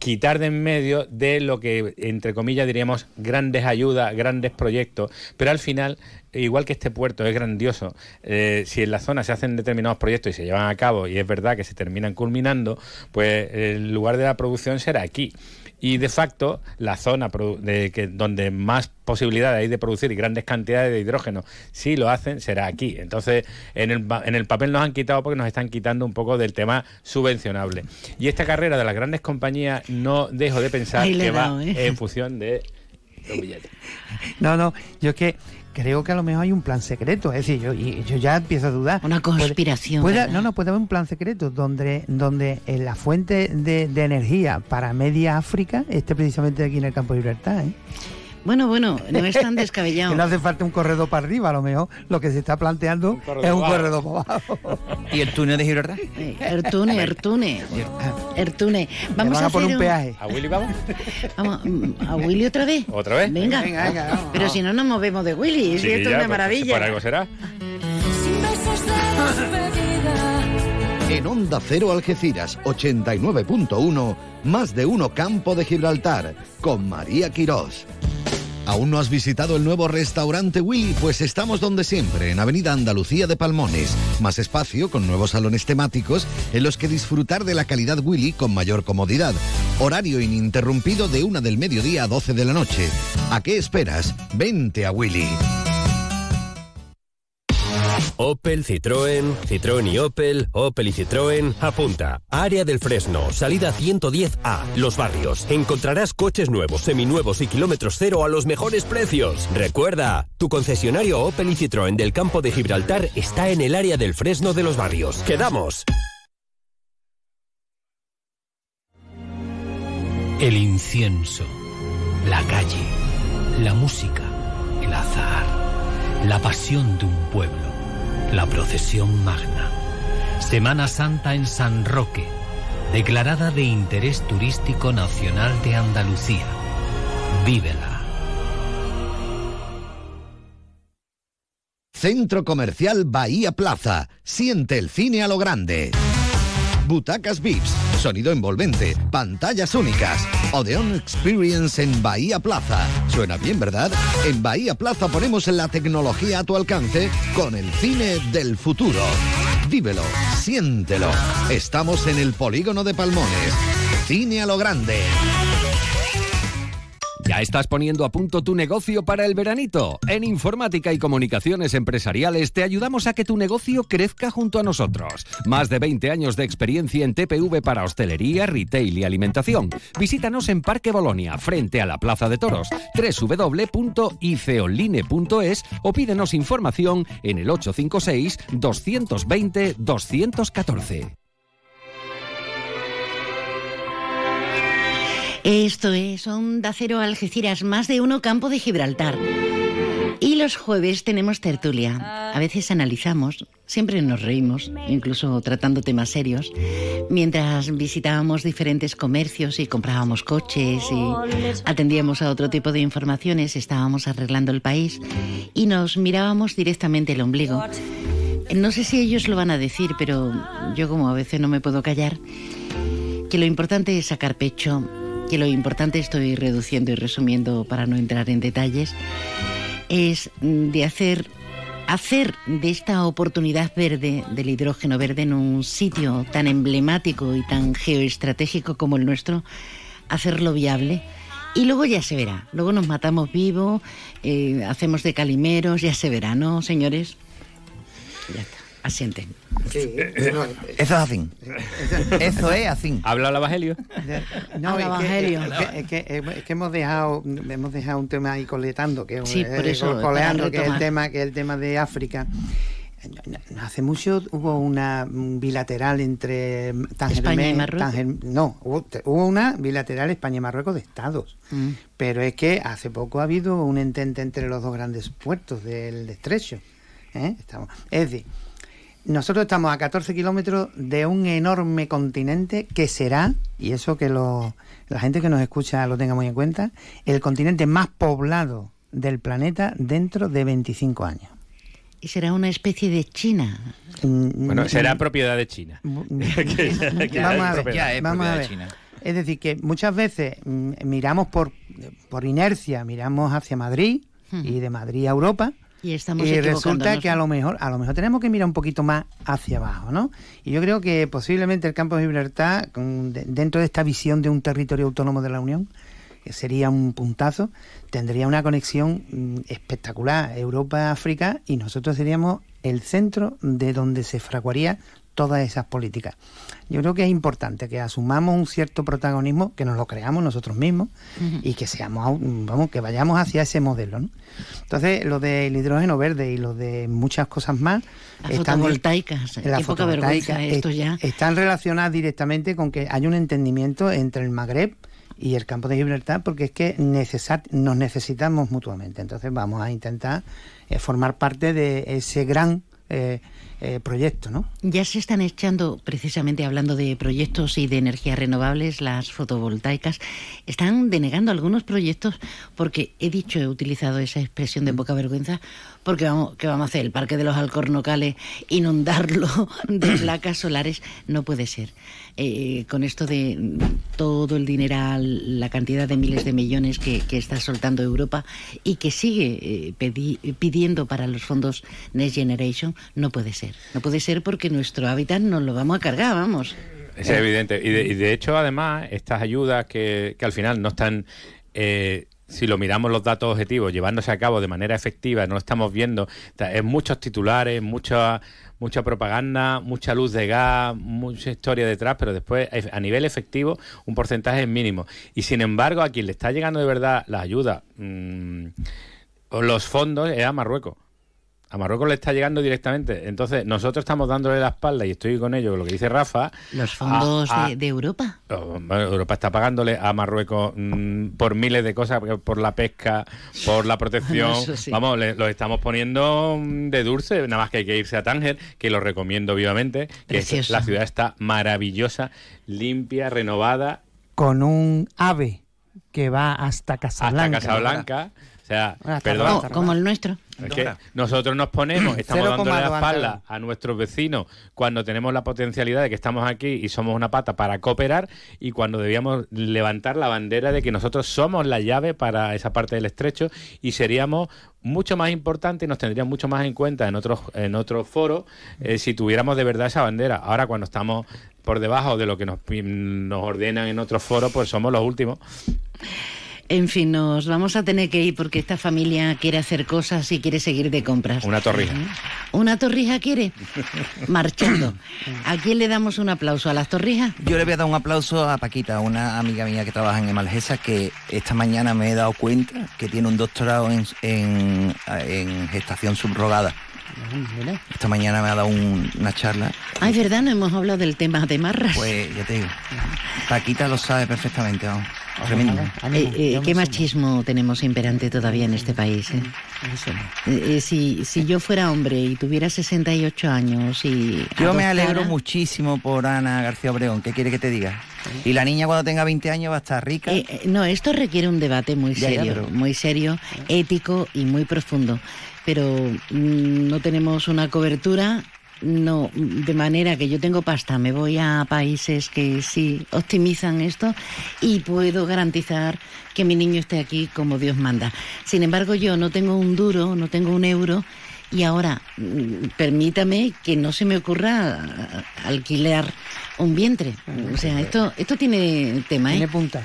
quitar de en medio de lo que, entre comillas, diríamos grandes ayudas, grandes proyectos, pero al final, igual que este puerto es grandioso, eh, si en la zona se hacen determinados proyectos y se llevan a cabo, y es verdad que se terminan culminando, pues el lugar de la producción será aquí. Y de facto, la zona de que, donde más posibilidades hay de producir grandes cantidades de hidrógeno, si lo hacen, será aquí. Entonces, en el, en el papel nos han quitado porque nos están quitando un poco del tema subvencionable. Y esta carrera de las grandes compañías, no dejo de pensar que dado, va ¿eh? en función de los billetes. No, no, yo es que creo que a lo mejor hay un plan secreto. Es decir, yo, yo ya empiezo a dudar. Una conspiración, no, no, puede haber un plan secreto donde, donde en la fuente de, de energía para media África esté precisamente aquí en el campo de libertad. ¿eh? Bueno, bueno, no es tan que descabellado. no hace falta un corredor para arriba, a lo mejor lo que se está planteando es un corredor para abajo. ¿Y el túnel de Gibraltar? Ertune, Ertune. Ertune. Vamos van a, a poner hacer un peaje. ¿A Willy vamos? Vamos, mm, ¿A Willy otra vez? ¿Otra vez? Venga. Venga, venga, vamos, Pero si no nos movemos de Willy, esto es una pues, maravilla. Por algo será. En Onda Cero Algeciras 89.1, más de uno Campo de Gibraltar, con María Quirós. ¿Aún no has visitado el nuevo restaurante Willy? Pues estamos donde siempre, en Avenida Andalucía de Palmones. Más espacio, con nuevos salones temáticos en los que disfrutar de la calidad Willy con mayor comodidad. Horario ininterrumpido de una del mediodía a 12 de la noche. ¿A qué esperas? Vente a Willy. Opel, Citroën, Citroën y Opel, Opel y Citroën. Apunta. Área del Fresno, salida 110A, Los Barrios. Encontrarás coches nuevos, seminuevos y kilómetros cero a los mejores precios. Recuerda, tu concesionario Opel y Citroën del campo de Gibraltar está en el área del Fresno de Los Barrios. ¡Quedamos! El incienso, la calle, la música, el azar, la pasión de un pueblo, la procesión magna. Semana Santa en San Roque, declarada de interés turístico nacional de Andalucía. Vívela. Centro Comercial Bahía Plaza. Siente el cine a lo grande. Butacas VIPs, sonido envolvente, pantallas únicas. Odeon Experience en Bahía Plaza. Suena bien, ¿verdad? En Bahía Plaza ponemos la tecnología a tu alcance con el cine del futuro. Vívelo, siéntelo. Estamos en el polígono de Palmones. Cine a lo grande. ¿Ya estás poniendo a punto tu negocio para el veranito? En Informática y Comunicaciones Empresariales te ayudamos a que tu negocio crezca junto a nosotros. Más de 20 años de experiencia en TPV para hostelería, retail y alimentación. Visítanos en Parque Bolonia, frente a la Plaza de Toros, www.iceonline.es o pídenos información en el 856 220 214. Esto es Onda Cero Algeciras, más de uno Campo de Gibraltar. Y los jueves tenemos tertulia. A veces analizamos, siempre nos reímos, incluso tratando temas serios, mientras visitábamos diferentes comercios y comprábamos coches y atendíamos a otro tipo de informaciones, estábamos arreglando el país y nos mirábamos directamente el ombligo. No sé si ellos lo van a decir, pero yo como a veces no me puedo callar, que lo importante es sacar pecho, que lo importante estoy reduciendo y resumiendo para no entrar en detalles, es de hacer, hacer de esta oportunidad verde, del hidrógeno verde, en un sitio tan emblemático y tan geoestratégico como el nuestro, hacerlo viable. Y luego ya se verá, luego nos matamos vivos, eh, hacemos de calimeros, ya se verá, ¿no, señores? Ya está, asienten. Eso es así. Eso es así. Habla el Evangelio. No, es que, Evangelio. es, que, es que- es que hemos dejado hemos dejado un tema ahí coletando, que es Sí, por eso, coleando, que es el tema, que es el tema de África. Hace mucho hubo una bilateral entre Tanger- España y Marruecos. Tanger- no, hubo, una bilateral España y Marruecos de estados. Mm. Pero es que hace poco ha habido un entente entre los dos grandes puertos del estrecho. ¿eh? Estamos, es decir, nosotros estamos a 14 kilómetros de un enorme continente que será, y eso que lo- la gente que nos escucha lo tenga muy en cuenta, el continente más poblado del planeta dentro de 25 años. Y será una especie de China. Bueno, será propiedad de China. Ya vamos es a ver, propiedad. vamos a ver. Es decir, que muchas veces mm, miramos por, por inercia, miramos hacia Madrid y de Madrid a Europa. Y estamos y resulta que a lo mejor a lo mejor tenemos que mirar un poquito más hacia abajo, ¿no? Y yo creo que posiblemente el campo de Gibraltar, dentro de esta visión de un territorio autónomo de la Unión, que sería un puntazo, tendría una conexión mm, espectacular Europa-África y nosotros seríamos el centro de donde se fraguaría todas esas políticas. Yo creo que es importante que asumamos un cierto protagonismo, que nos lo creamos nosotros mismos y que seamos, vamos, que vayamos hacia ese modelo, ¿no? Entonces, lo del hidrógeno verde y lo de muchas cosas más Las están fotovoltaicas, la fotovoltaica, esto es- ya. están relacionadas directamente con que hay un entendimiento entre el Magreb y el campo de Gibraltar porque es que necesar- nos necesitamos mutuamente. Entonces vamos a intentar eh, formar parte de ese gran eh, eh, proyecto, ¿no? Ya se están echando, precisamente hablando de proyectos y de energías renovables, las fotovoltaicas, están denegando algunos proyectos porque he dicho, he utilizado esa expresión de poca vergüenza, porque vamos, ¿qué vamos a hacer? El Parque de los Alcornocales, inundarlo de placas solares, no puede ser. Eh, con esto de todo el dineral, la cantidad de miles de millones que, está soltando Europa y que sigue eh, pidiendo para los fondos Next Generation, no puede ser. No puede ser porque nuestro hábitat nos lo vamos a cargar, vamos. Es evidente. Y de, y de hecho, además, estas ayudas que, que al final no están, eh, si lo miramos los datos objetivos, llevándose a cabo de manera efectiva, no lo estamos viendo, es muchos titulares, mucha, mucha propaganda, mucha luz de gas, mucha historia detrás, pero después a nivel efectivo un porcentaje es mínimo. Y sin embargo, a quien le está llegando de verdad la ayuda mm, o los fondos es a Marruecos. A Marruecos le está llegando directamente. Entonces, nosotros estamos dándole la espalda, y estoy con ello, con lo que dice Rafa. Los fondos a- a- de, de Europa. Oh, Europa está pagándole a Marruecos mm, por miles de cosas, por la pesca, por la protección. Sí. Vamos, le- lo estamos poniendo mm, de dulce, nada más que hay que irse a Tánger, que lo recomiendo vivamente, que es- la ciudad está maravillosa, limpia, renovada, Con un ave que va hasta Casablanca. hasta Casablanca. O sea, perdón, como el nuestro. Es que nosotros nos ponemos, estamos dándole la espalda a nuestros vecinos cuando tenemos la potencialidad de que estamos aquí y somos una pata para cooperar y cuando debíamos levantar la bandera de que nosotros somos la llave para esa parte del estrecho y seríamos mucho más importantes y nos tendrían mucho más en cuenta en otros en otros foros eh, si tuviéramos de verdad esa bandera. Ahora cuando estamos por debajo de lo que nos, nos ordenan en otros foros, pues somos los últimos. En fin, nos vamos a tener que ir porque esta familia quiere hacer cosas y quiere seguir de compras. Una torrija. ¿Una torrija quiere? Marchando. ¿A quién le damos un aplauso? ¿A las torrijas? Yo le voy a dar un aplauso a Paquita, una amiga mía que trabaja en Emalgesa, que esta mañana me he dado cuenta que tiene un doctorado en, en, en gestación subrogada. Esta mañana me ha dado un- una charla. Ay, ¿verdad? No hemos hablado del tema de marras. Pues ya te digo, Paquita lo sabe perfectamente, vamos. Tremendo. Eh, eh, ¿Qué machismo tenemos imperante todavía en este país? eh? Eh, eh, si, si yo fuera hombre y tuviera 68 años y... Yo me adoptara- alegro muchísimo por Ana García Obregón. ¿Qué quiere que te diga? Y la niña cuando tenga 20 años va a estar rica. Eh, eh, no, esto requiere un debate muy Ya, ya, serio, pero- muy serio, ético y muy profundo. Pero mm, no tenemos una cobertura, no, de manera que yo tengo pasta, me voy a países que sí optimizan esto y puedo garantizar que mi niño esté aquí como Dios manda. Sin embargo, yo no tengo un duro, no tengo un euro. Y ahora, permítame que no se me ocurra alquilar un vientre. O sea, esto, esto tiene tema, ¿eh? Tiene punta.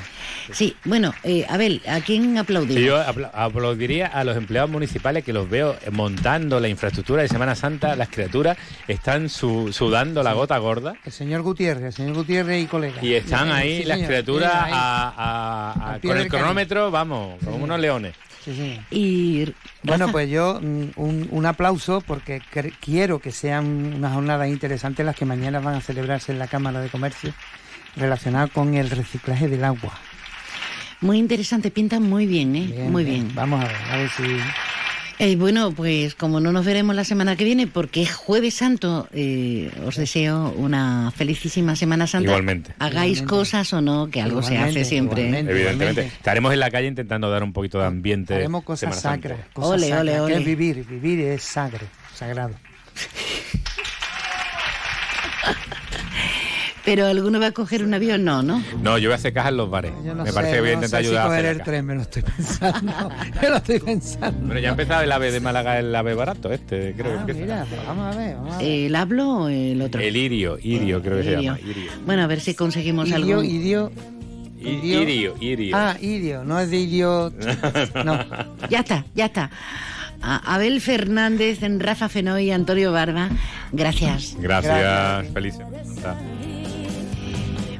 Sí, bueno, eh, Abel, ¿a quién aplaudimos? Sí, yo apla- aplaudiría a los empleados municipales que los veo montando la infraestructura de Semana Santa. Las criaturas están su- sudando la gota gorda El señor Gutiérrez, el señor Gutiérrez y colegas. y están ahí sí, las señor. criaturas Sí, ahí. a- a- con el cronómetro, vamos, como Sí. unos leones. Sí, sí. Y Bueno, pues yo mm, un, un aplauso porque quiero que sean unas jornadas interesantes las que mañana van a celebrarse en la Cámara de Comercio relacionadas con el reciclaje del agua. Muy interesante, pintan muy bien, ¿eh? Bien, muy bien. bien. Vamos a ver, a ver si... Eh, bueno, pues como no nos veremos la semana que viene, porque es Jueves Santo, eh, os deseo una felicísima Semana Santa. Igualmente. Hagáis Igualmente. cosas o no, que algo se hace siempre. ¿eh? igualmente. Evidentemente. Igualmente. Estaremos en la calle intentando dar un poquito de ambiente. Haremos cosas Semana Santa. sacras. Cosas Ole, sacras, ole, que ole. es vivir, vivir es sagre, sagrado. Pero alguno va a coger un avión, no, ¿no? No, yo voy a hacer cajas en los bares. Yo no Me sé, parece que voy a no intentar sé ayudar si a coger hacer el tren, me lo estoy pensando. me lo estoy pensando. Bueno, ya ha empezado el ave de Málaga, el ave barato este, creo Ah, que empieza. mira, pues vamos a ver, vamos a ver. ¿El hablo o el otro? El irio, irio creo que se Irio. llama. Irio. Bueno, a ver si conseguimos Idio, algo. idio, I- Irio. Irio, irio. Ah, idio, no es de idio. No. Ya está, ya está. A- Abel Fernández, Rafa Fenoy y Antonio Barba, gracias. Gracias, Gracias. feliz.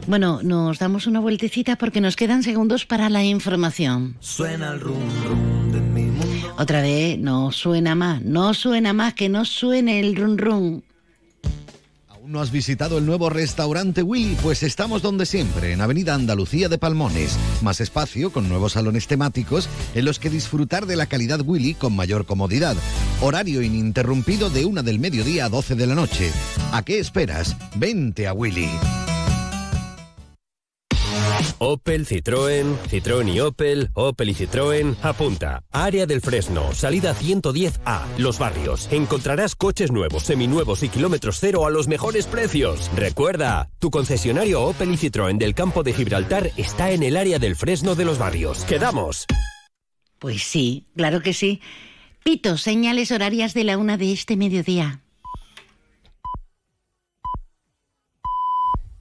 Bueno, nos damos una vueltecita porque nos quedan segundos para la información. Suena el rum rum de mi mundo. Otra vez, no suena más, no suena más, que no suene el run run. ¿No has visitado el nuevo restaurante Willy? Pues estamos donde siempre, en Avenida Andalucía de Palmones. Más espacio, con nuevos salones temáticos en los que disfrutar de la calidad Willy con mayor comodidad. Horario ininterrumpido de una del mediodía a 12 de la noche. ¿A qué esperas? Vente a Willy. Opel, Citroën, Citroën y Opel, Opel y Citroën, apunta. Área del Fresno, salida 110A, Los Barrios. Encontrarás coches nuevos, seminuevos y kilómetros cero a los mejores precios. Recuerda, tu concesionario Opel y Citroën del campo de Gibraltar está en el área del Fresno de Los Barrios. ¡Quedamos! Pues sí, claro que sí. Pito, señales horarias de la una de este mediodía.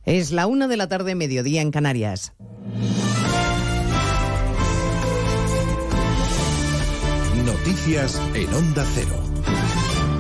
Es la una de la tarde, mediodía en Canarias. Noticias en Onda Cero.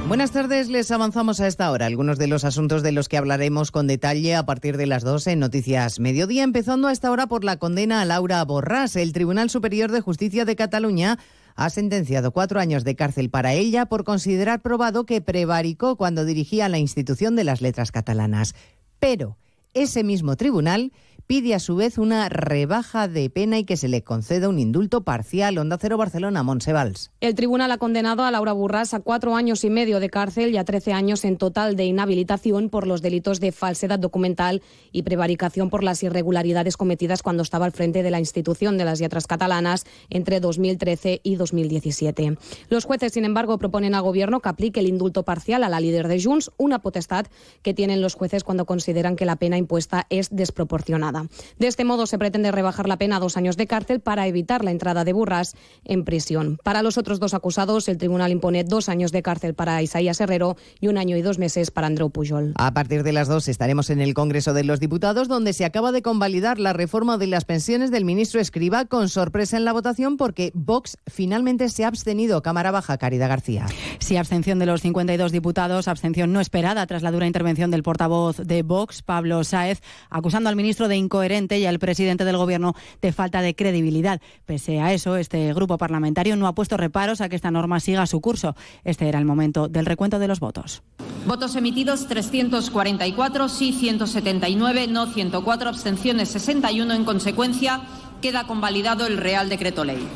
Buenas tardes, les avanzamos a esta hora algunos de los asuntos de los que hablaremos con detalle a partir de las 12 en Noticias Mediodía, empezando a esta hora por la condena a Laura Borrás. El Tribunal Superior de Justicia de Cataluña ha sentenciado cuatro años de cárcel para ella por considerar probado que prevaricó cuando dirigía la institución de las letras catalanas. Pero ese mismo tribunal pide a su vez una rebaja de pena y que se le conceda un indulto parcial. Onda Cero Barcelona, Monsevals. El tribunal ha condenado a Laura Burras a cuatro años y medio de cárcel y a trece años en total de inhabilitación por los delitos de falsedad documental y prevaricación por las irregularidades cometidas cuando estaba al frente de la institución de las letras catalanas entre 2013 y 2017. Los jueces, sin embargo, proponen al Gobierno que aplique el indulto parcial a la líder de Junts, una potestad que tienen los jueces cuando consideran que la pena impuesta es desproporcionada. De este modo se pretende rebajar la pena a dos años de cárcel para evitar la entrada de Burras en prisión. Para los otros dos acusados, el tribunal impone dos años de cárcel para Isaías Herrero y un año y dos meses para Andreu Pujol. A partir de las dos estaremos en el Congreso de los Diputados, donde se acaba de convalidar la reforma de las pensiones del ministro Escriba con sorpresa en la votación porque Vox finalmente se ha abstenido. Cámara Baja, Caridad García. Sí, abstención de los 52 diputados, abstención no esperada tras la dura intervención del portavoz de Vox, Pablo Sáez, acusando al ministro de incoherente y al presidente del Gobierno de falta de credibilidad. Pese a eso, este grupo parlamentario no ha puesto reparos a que esta norma siga su curso. Este era el momento del recuento de los votos. Votos emitidos 344, sí 179, no 104, abstenciones 61. En consecuencia, queda convalidado el Real Decreto Ley.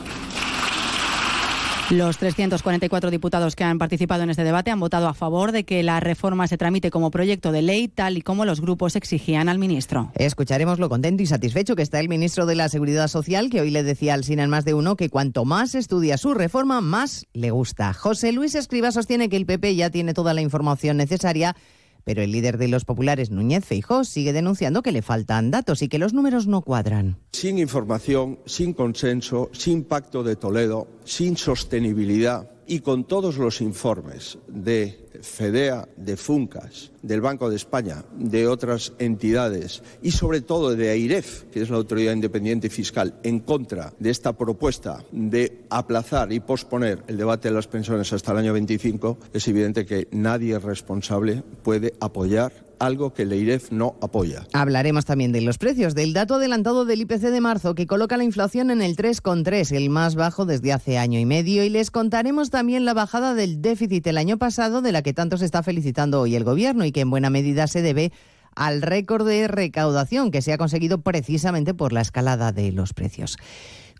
Los 344 diputados que han participado en este debate han votado a favor de que la reforma se tramite como proyecto de ley, tal y como los grupos exigían al ministro. Escucharemos lo contento y satisfecho que está el ministro de la Seguridad Social, que hoy le decía al Sinan más de uno que cuanto más estudia su reforma, más le gusta. José Luis Escriba sostiene que el PP ya tiene toda la información necesaria pero el líder de los populares, Núñez Feijó, sigue denunciando que le faltan datos y que los números no cuadran. Sin información, sin consenso, sin pacto de Toledo, sin sostenibilidad y con todos los informes de FEDEA, de FUNCAS, del Banco de España, de otras entidades y sobre todo de AIREF, que es la Autoridad Independiente Fiscal, en contra de esta propuesta de aplazar y posponer el debate de las pensiones hasta el año 25, es evidente que nadie responsable puede apoyar algo que Leiref no apoya. Hablaremos también de los precios, del dato adelantado del IPC de marzo que coloca la inflación en el 3,3, el más bajo desde hace año y medio, y les contaremos también la bajada del déficit el año pasado de la que tanto se está felicitando hoy el gobierno y que en buena medida se debe al récord de recaudación que se ha conseguido precisamente por la escalada de los precios.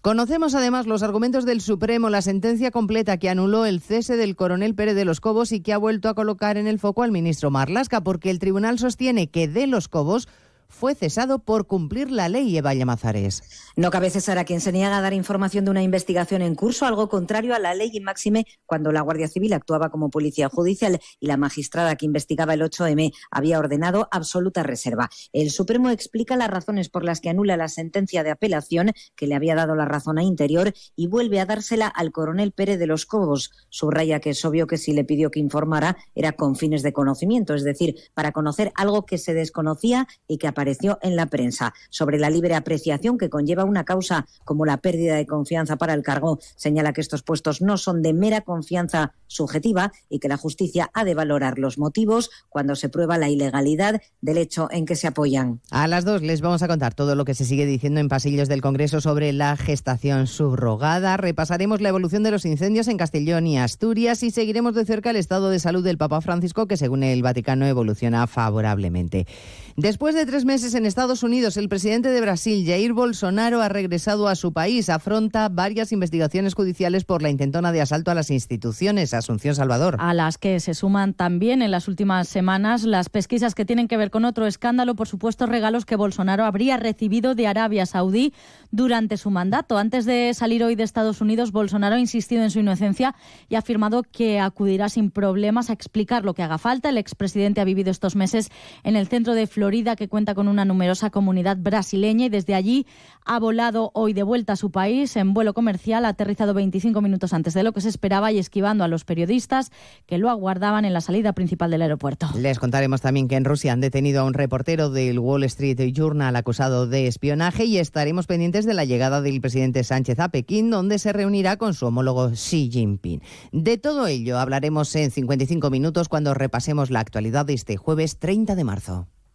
Conocemos además los argumentos del Supremo, la sentencia completa que anuló el cese del coronel Pérez de los Cobos y que ha vuelto a colocar en el foco al ministro Marlasca, porque el tribunal sostiene que de los Cobos fue cesado por cumplir la ley Eva Llamazares. No cabe cesar a quien se niega a dar información de una investigación en curso, algo contrario a la ley y máxime cuando la Guardia Civil actuaba como policía judicial y la magistrada que investigaba el 8M había ordenado absoluta reserva. El Supremo explica las razones por las que anula la sentencia de apelación que le había dado la razón a Interior y vuelve a dársela al coronel Pérez de los Cobos. Subraya que es obvio que si le pidió que informara era con fines de conocimiento, es decir, para conocer algo que se desconocía y que aparecía apareció en la prensa. Sobre la libre apreciación que conlleva una causa como la pérdida de confianza para el cargo, señala que estos puestos no son de mera confianza subjetiva y que la justicia ha de valorar los motivos cuando se prueba la ilegalidad del hecho en que se apoyan. A las dos les vamos a contar todo lo que se sigue diciendo en pasillos del Congreso sobre la gestación subrogada. Repasaremos la evolución de los incendios en Castellón y Asturias y seguiremos de cerca el estado de salud del Papa Francisco, que según el Vaticano evoluciona favorablemente. Después de tres meses en Estados Unidos, el presidente de Brasil, Jair Bolsonaro, ha regresado a su país. Afronta varias investigaciones judiciales por la intentona de asalto a las instituciones. Asunción Salvador. A las que se suman también en las últimas semanas las pesquisas que tienen que ver con otro escándalo por supuestos regalos que Bolsonaro habría recibido de Arabia Saudí durante su mandato. Antes de salir hoy de Estados Unidos, Bolsonaro ha insistido en su inocencia y ha afirmado que acudirá sin problemas a explicar lo que haga falta. El expresidente ha vivido estos meses en el centro de Florida, que cuenta con una numerosa comunidad brasileña, y desde allí ha volado hoy de vuelta a su país en vuelo comercial, ha aterrizado 25 minutos antes de lo que se esperaba y esquivando a los periodistas que lo aguardaban en la salida principal del aeropuerto. Les contaremos también que en Rusia han detenido a un reportero del Wall Street Journal acusado de espionaje y estaremos pendientes de la llegada del presidente Sánchez a Pekín, donde se reunirá con su homólogo Xi Jinping. De todo ello hablaremos en 55 minutos cuando repasemos la actualidad de este jueves 30 de marzo.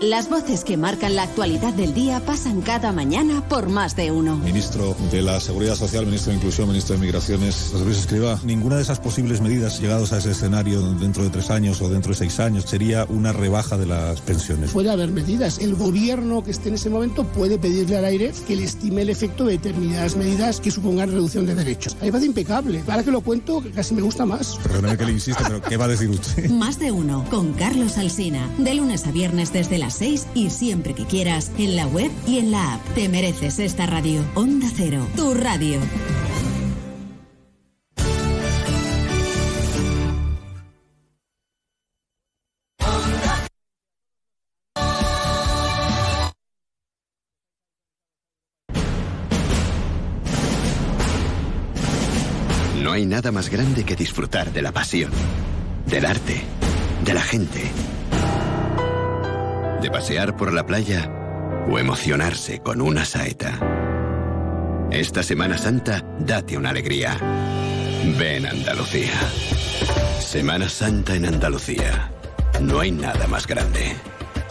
Las voces que marcan la actualidad del día pasan cada mañana por más de uno. Ministro de la Seguridad Social, ministro de Inclusión, ministro de Migraciones. José Luis Escriba, ninguna de esas posibles medidas llegados a ese escenario dentro de tres años o dentro de seis años sería una rebaja de las pensiones. Puede haber medidas. El gobierno que esté en ese momento puede pedirle al aire que le estime el efecto de determinadas medidas que supongan reducción de derechos. Ahí va de impecable. Ahora que lo cuento, casi me gusta más. Perdóneme que le insista, pero ¿qué va a decir usted? Más de uno con Carlos Alsina. De lunes a viernes desde las 6 y siempre que quieras en la web y en la app. Te mereces esta radio. Onda Cero, tu radio. No hay nada más grande que disfrutar de la pasión, del arte, de la gente, de pasear por la playa o emocionarse con una saeta. Esta Semana Santa, date una alegría. Ven Andalucía. Semana Santa en Andalucía. No hay nada más grande.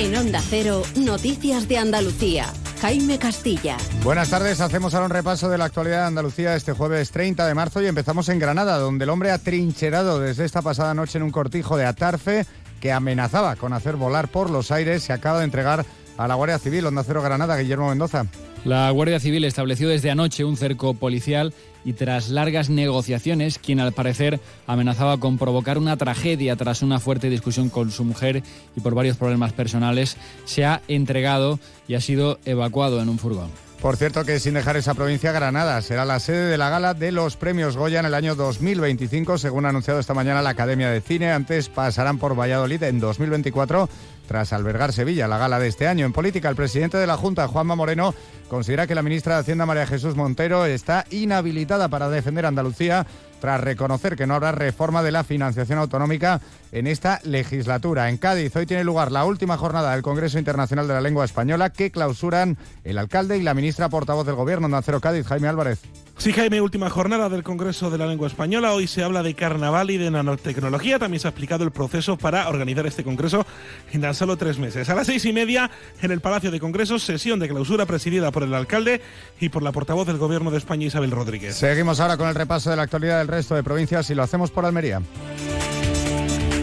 En Onda Cero, Noticias de Andalucía. Jaime Castilla. Buenas tardes, hacemos ahora un repaso de la actualidad de Andalucía este jueves 30 de marzo y empezamos en Granada, donde el hombre ha trincherado desde esta pasada noche en un cortijo de Atarfe que amenazaba con hacer volar por los aires. Se acaba de entregar a la Guardia Civil, Onda Cero Granada, Guillermo Mendoza. La Guardia Civil estableció desde anoche un cerco policial y tras largas negociaciones, quien al parecer amenazaba con provocar una tragedia tras una fuerte discusión con su mujer y por varios problemas personales, se ha entregado y ha sido evacuado en un furgón. Por cierto que sin dejar esa provincia, Granada será la sede de la gala de los premios Goya en el año 2025, según ha anunciado esta mañana la Academia de Cine. Antes pasarán por Valladolid en 2024 tras albergar Sevilla, la gala de este año. En política, el presidente de la Junta, Juanma Moreno, considera que la ministra de Hacienda, María Jesús Montero, está inhabilitada para defender Andalucía tras reconocer que no habrá reforma de la financiación autonómica en esta legislatura. En Cádiz hoy tiene lugar la última jornada del Congreso Internacional de la Lengua Española que clausuran el alcalde y la ministra portavoz del Gobierno, Nacero Cádiz, Jaime Álvarez. Sí, Jaime, última jornada del Congreso de la Lengua Española. Hoy se habla de carnaval y de nanotecnología. También se ha explicado el proceso para organizar este Congreso en tan solo tres meses. A las seis y media, en el Palacio de Congresos, sesión de clausura presidida por el alcalde y por la portavoz del Gobierno de España, Isabel Rodríguez. Seguimos ahora con el repaso de la actualidad del resto de provincias y lo hacemos por Almería.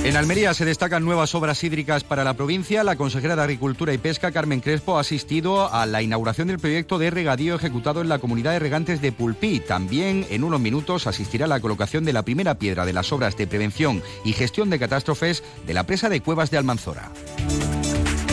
En Almería se destacan nuevas obras hídricas para la provincia. La consejera de Agricultura y Pesca, Carmen Crespo, ha asistido a la inauguración del proyecto de regadío ejecutado en la comunidad de regantes de Pulpí. También en unos minutos asistirá a la colocación de la primera piedra de las obras de prevención y gestión de catástrofes de la presa de Cuevas de Almanzora.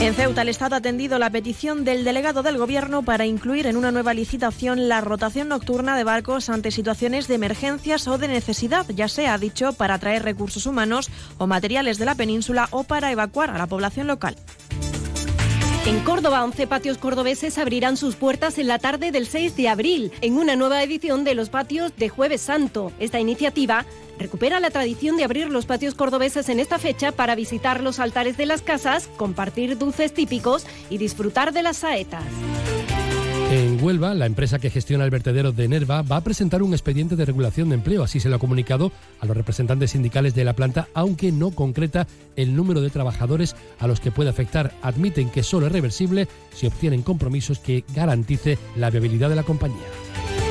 En Ceuta, el Estado ha atendido la petición del delegado del Gobierno para incluir en una nueva licitación la rotación nocturna de barcos ante situaciones de emergencias o de necesidad, ya sea, dicho, para atraer recursos humanos o materiales de la península o para evacuar a la población local. En Córdoba, 11 patios cordobeses abrirán sus puertas en la tarde del 6 de abril, en una nueva edición de los patios de Jueves Santo. Esta iniciativa recupera la tradición de abrir los patios cordobeses en esta fecha para visitar los altares de las casas, compartir dulces típicos y disfrutar de las saetas. En Huelva, la empresa que gestiona el vertedero de Nerva va a presentar un expediente de regulación de empleo, así se lo ha comunicado a los representantes sindicales de la planta, aunque no concreta el número de trabajadores a los que puede afectar. Admiten que solo es reversible si obtienen compromisos que garantice la viabilidad de la compañía.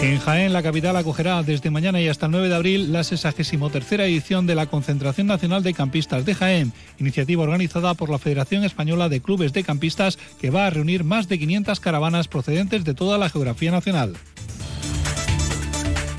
En Jaén, la capital acogerá desde mañana y hasta el 9 de abril la 63 edición de la Concentración Nacional de Campistas de Jaén, iniciativa organizada por la Federación Española de Clubes de Campistas que va a reunir más de 500 caravanas procedentes de toda la geografía nacional.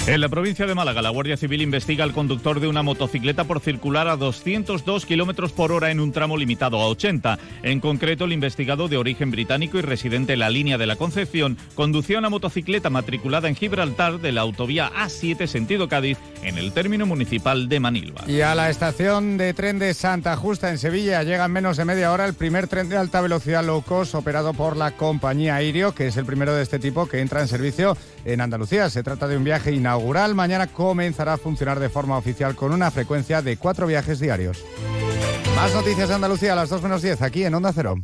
En la provincia de Málaga, la Guardia Civil investiga al conductor de una motocicleta por circular a 202 kilómetros por hora en un tramo limitado a 80. En concreto, el investigado de origen británico y residente en la línea de la Concepción conducía una motocicleta matriculada en Gibraltar de la autovía A7 sentido Cádiz en el término municipal de Manilva. Y a la estación de tren de Santa Justa en Sevilla llega en menos de media hora el primer tren de alta velocidad low cost operado por la compañía Airio, que es el primero de este tipo que entra en servicio en Andalucía. Se trata de un viaje inaugural Mañana comenzará a funcionar de forma oficial con una frecuencia de cuatro viajes diarios. Más noticias de Andalucía a las 2 menos 10 aquí en Onda Cero.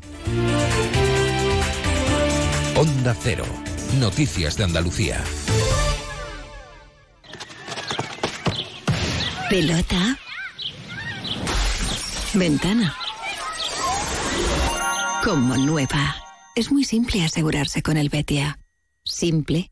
Onda Cero. Noticias de Andalucía. Pelota. Ventana. Como nueva. Es muy simple asegurarse con el Betia. Simple,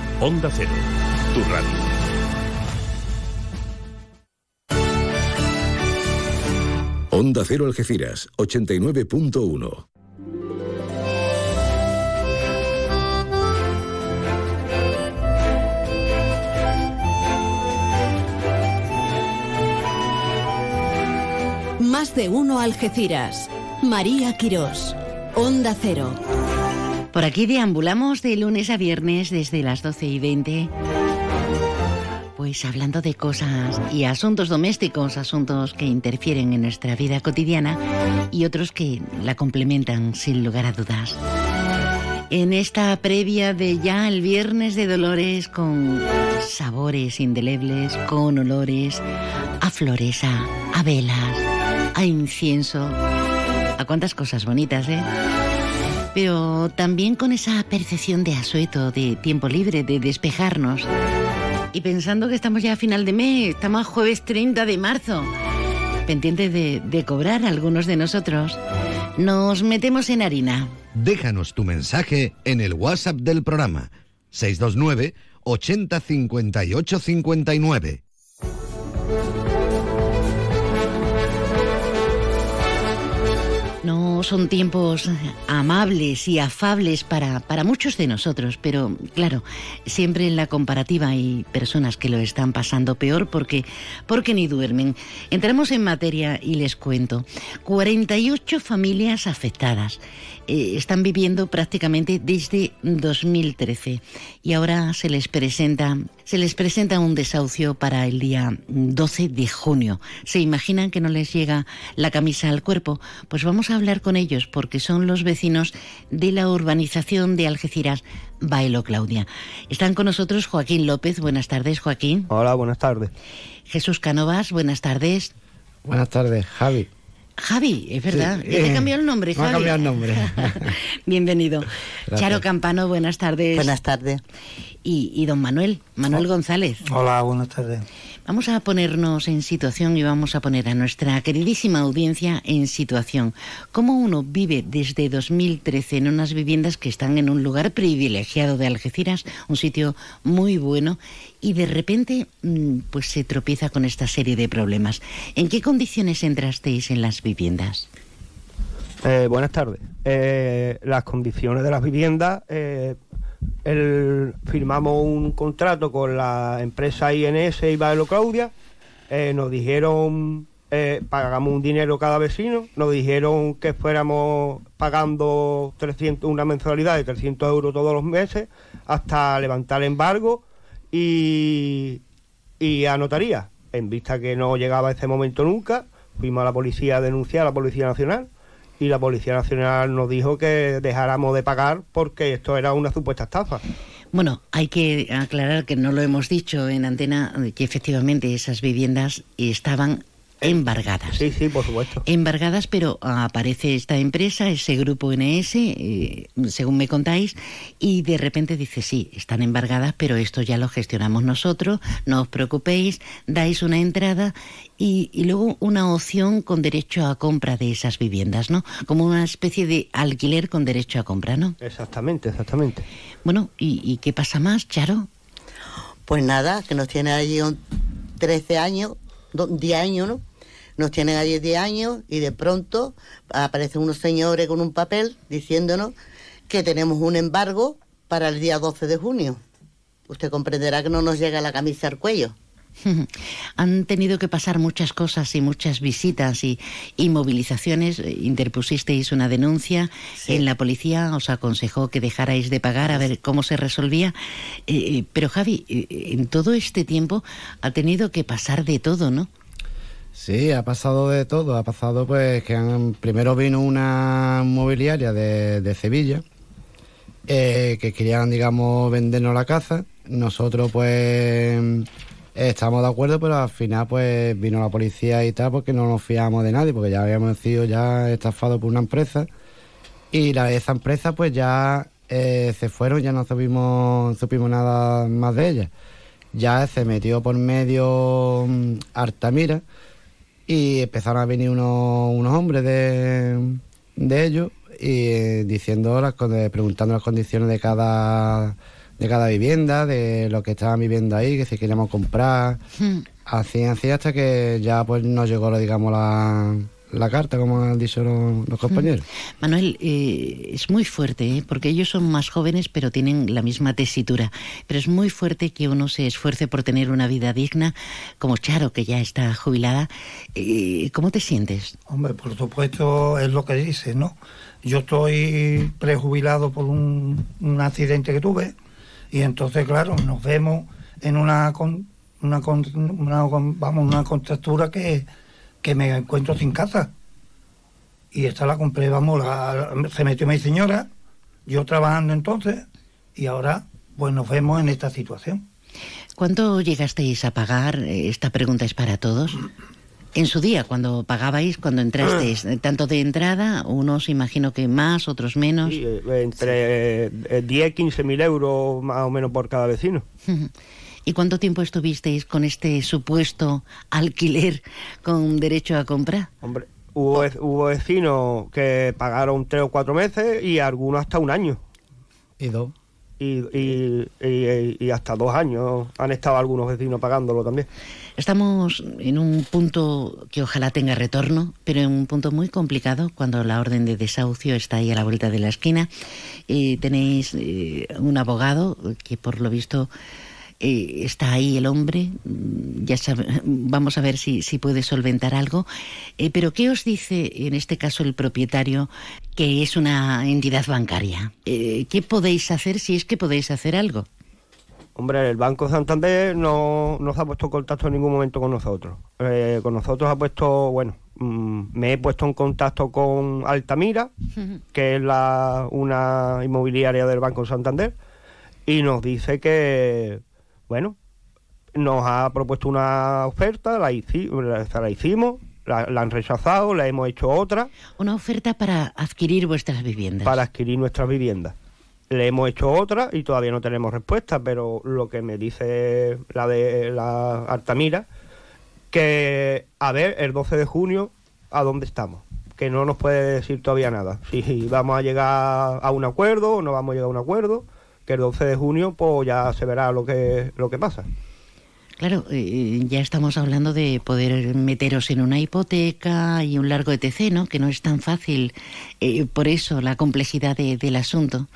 Onda Cero, tu radio. Onda Cero Algeciras, 89.1. Más de uno Algeciras. María Quirós. Onda Cero. Por aquí deambulamos de lunes a viernes desde las 12 y 20 pues hablando de cosas y asuntos domésticos, asuntos que interfieren en nuestra vida cotidiana y otros que la complementan sin lugar a dudas. En esta previa de ya el viernes de Dolores con sabores indelebles, con olores a flores, a, velas, a incienso, a cuántas cosas bonitas, ¿eh? Pero también con esa percepción de asueto, de tiempo libre, de despejarnos y pensando que estamos ya a final de mes, estamos a jueves 30 de marzo, pendientes de, de cobrar algunos de nosotros, nos metemos en harina. Déjanos tu mensaje en el WhatsApp del programa 629 80 58 59. Son tiempos amables y afables para, para muchos de nosotros, pero claro, siempre en la comparativa hay personas que lo están pasando peor porque, porque ni duermen. Entramos en materia y les cuento. 48 familias afectadas. Eh, están viviendo prácticamente desde 2013 y ahora se les presenta se les presenta un desahucio para el día 12 de junio. ¿Se imaginan que no les llega la camisa al cuerpo? Pues vamos a hablar con ellos porque son los vecinos de la urbanización de Algeciras, Bailo Claudia. Están con nosotros Joaquín López. Buenas tardes, Joaquín. Hola, buenas tardes. Jesús Canovas, buenas tardes. Buenas tardes, Javi. Javi, es verdad. Sí. Ya te cambió el nombre, Me Javi. ha cambiado el nombre. Bienvenido. Gracias. Charo Campano, buenas tardes. Buenas tardes. Y, y don Manuel, Manuel González. Hola, buenas tardes. Vamos a ponernos en situación y vamos a poner a nuestra queridísima audiencia en situación. ¿Cómo uno vive desde 2013 en unas viviendas que están en un lugar privilegiado de Algeciras, un sitio muy bueno, y de repente mm, pues se tropieza con esta serie de problemas? ¿En qué condiciones entrasteis en las viviendas? Eh, buenas tardes. Eh, las condiciones de las viviendas, eh, el- firmamos un contrato con la empresa INS y Baelo Claudia, eh, nos dijeron, eh, pagamos un dinero cada vecino, nos dijeron que fuéramos pagando 300, una mensualidad de 300 euros todos los meses hasta levantar embargo y, y. En vista que no llegaba ese momento nunca, fuimos a la policía a denunciar a la Policía Nacional y la Policía Nacional nos dijo que dejáramos de pagar porque esto era una supuesta estafa. Bueno, hay que aclarar que no lo hemos dicho en antena, que efectivamente esas viviendas estaban embargadas. Sí, sí, por supuesto. Embargadas, pero aparece esta empresa, ese grupo NS, eh, según me contáis, y de repente dice, sí, están embargadas, pero esto ya lo gestionamos nosotros, no os preocupéis, dais una entrada y, y luego una opción con derecho a compra de esas viviendas, ¿no? Como una especie de alquiler con derecho a compra, ¿no? Exactamente, exactamente. Bueno, ¿y, y qué pasa más, Charo? Pues nada, que nos tienen allí un 13 años, do- 10 años, ¿no? Nos tienen allí 10 años y de pronto aparecen unos señores con un papel diciéndonos que tenemos un embargo para el día 12 de junio. Usted comprenderá que no nos llega la camisa al cuello. Han tenido que pasar muchas cosas y muchas visitas y, y movilizaciones. Interpusisteis una denuncia en la policía, os aconsejó que dejarais de pagar a ver cómo se resolvía. Eh, eh, pero Javi, eh, en todo este tiempo ha tenido que pasar de todo, ¿no? Sí, ha pasado de todo. Ha pasado pues que primero vino una mobiliaria de, Sevilla eh, que querían, digamos, vendernos la casa. Nosotros pues estamos de acuerdo, pero al final pues vino la policía y tal porque no nos fiamos de nadie, porque ya habíamos sido ya estafados por una empresa y la, esa empresa pues ya eh, se fueron, ya no supimos, supimos nada más de ella. Ya se metió por medio mm, Artamira y empezaron a venir unos, unos hombres de, de ellos y eh, diciendo las, eh, preguntando las condiciones de cada de cada vivienda, de lo que estaban viviendo ahí, que si queríamos comprar, así, así hasta que ya pues nos llegó, digamos, la, la carta, como han dicho los, los compañeros. Manuel, eh, es muy fuerte, ¿eh? porque ellos son más jóvenes pero tienen la misma tesitura. Pero es muy fuerte que uno se esfuerce por tener una vida digna, como Charo, que ya está jubilada. Eh, ¿Cómo te sientes? Hombre, por supuesto es lo que dice, ¿no? Yo estoy prejubilado por un, un accidente que tuve y entonces, claro, nos vemos en una, con- una, con- una con- vamos, una contractura que, que me encuentro sin casa. Y esta la compré, vamos, la- se metió mi señora, yo trabajando entonces y ahora pues nos vemos en esta situación. ¿Cuánto llegasteis a pagar? Eh, Esta pregunta es para todos. En su día, cuando pagabais, cuando entrasteis, eh, tanto de entrada, unos imagino que más, otros menos. Sí, eh, entre eh, 10 15 mil euros más o menos por cada vecino. ¿Y cuánto tiempo estuvisteis con este supuesto alquiler con derecho a compra? Hombre, hubo, hubo vecinos que pagaron tres o cuatro meses y algunos hasta un año. Y dos. Y, y, y- y hasta dos años han estado algunos vecinos pagándolo también. Estamos en un punto que ojalá tenga retorno, pero en un punto muy complicado cuando la orden de desahucio está ahí a la vuelta de la esquina. Eh, tenéis eh, un abogado que por lo visto eh, está ahí el hombre, mm, ya sabe- vamos a ver si, si puede solventar algo. Eh, pero ¿qué os dice en este caso el propietario que es una entidad bancaria? Eh, ¿Qué podéis hacer si es que podéis hacer algo? Hombre, el Banco Santander no, no se ha puesto en contacto en ningún momento con nosotros. Con nosotros ha puesto, bueno, mm, me he puesto en contacto con Altamira, que es la, una inmobiliaria del Banco Santander, y nos dice que, bueno, nos ha propuesto una oferta, la, hici- la- hicimos, La, la han rechazado, la hemos hecho otra. Una oferta para adquirir vuestras viviendas. Para adquirir nuestras viviendas. Le hemos hecho otra y todavía no tenemos respuesta, pero lo que me dice la de la Altamira, que a ver el 12 de junio a dónde estamos, que no nos puede decir todavía nada, si vamos a llegar a un acuerdo o no vamos a llegar a un acuerdo, el 12 de junio pues ya se verá lo que, lo que pasa. Claro, eh, ya estamos hablando de poder meteros en una hipoteca y un largo ETC, ¿no? Que no es tan fácil. Eh, por eso la complejidad de- del asunto.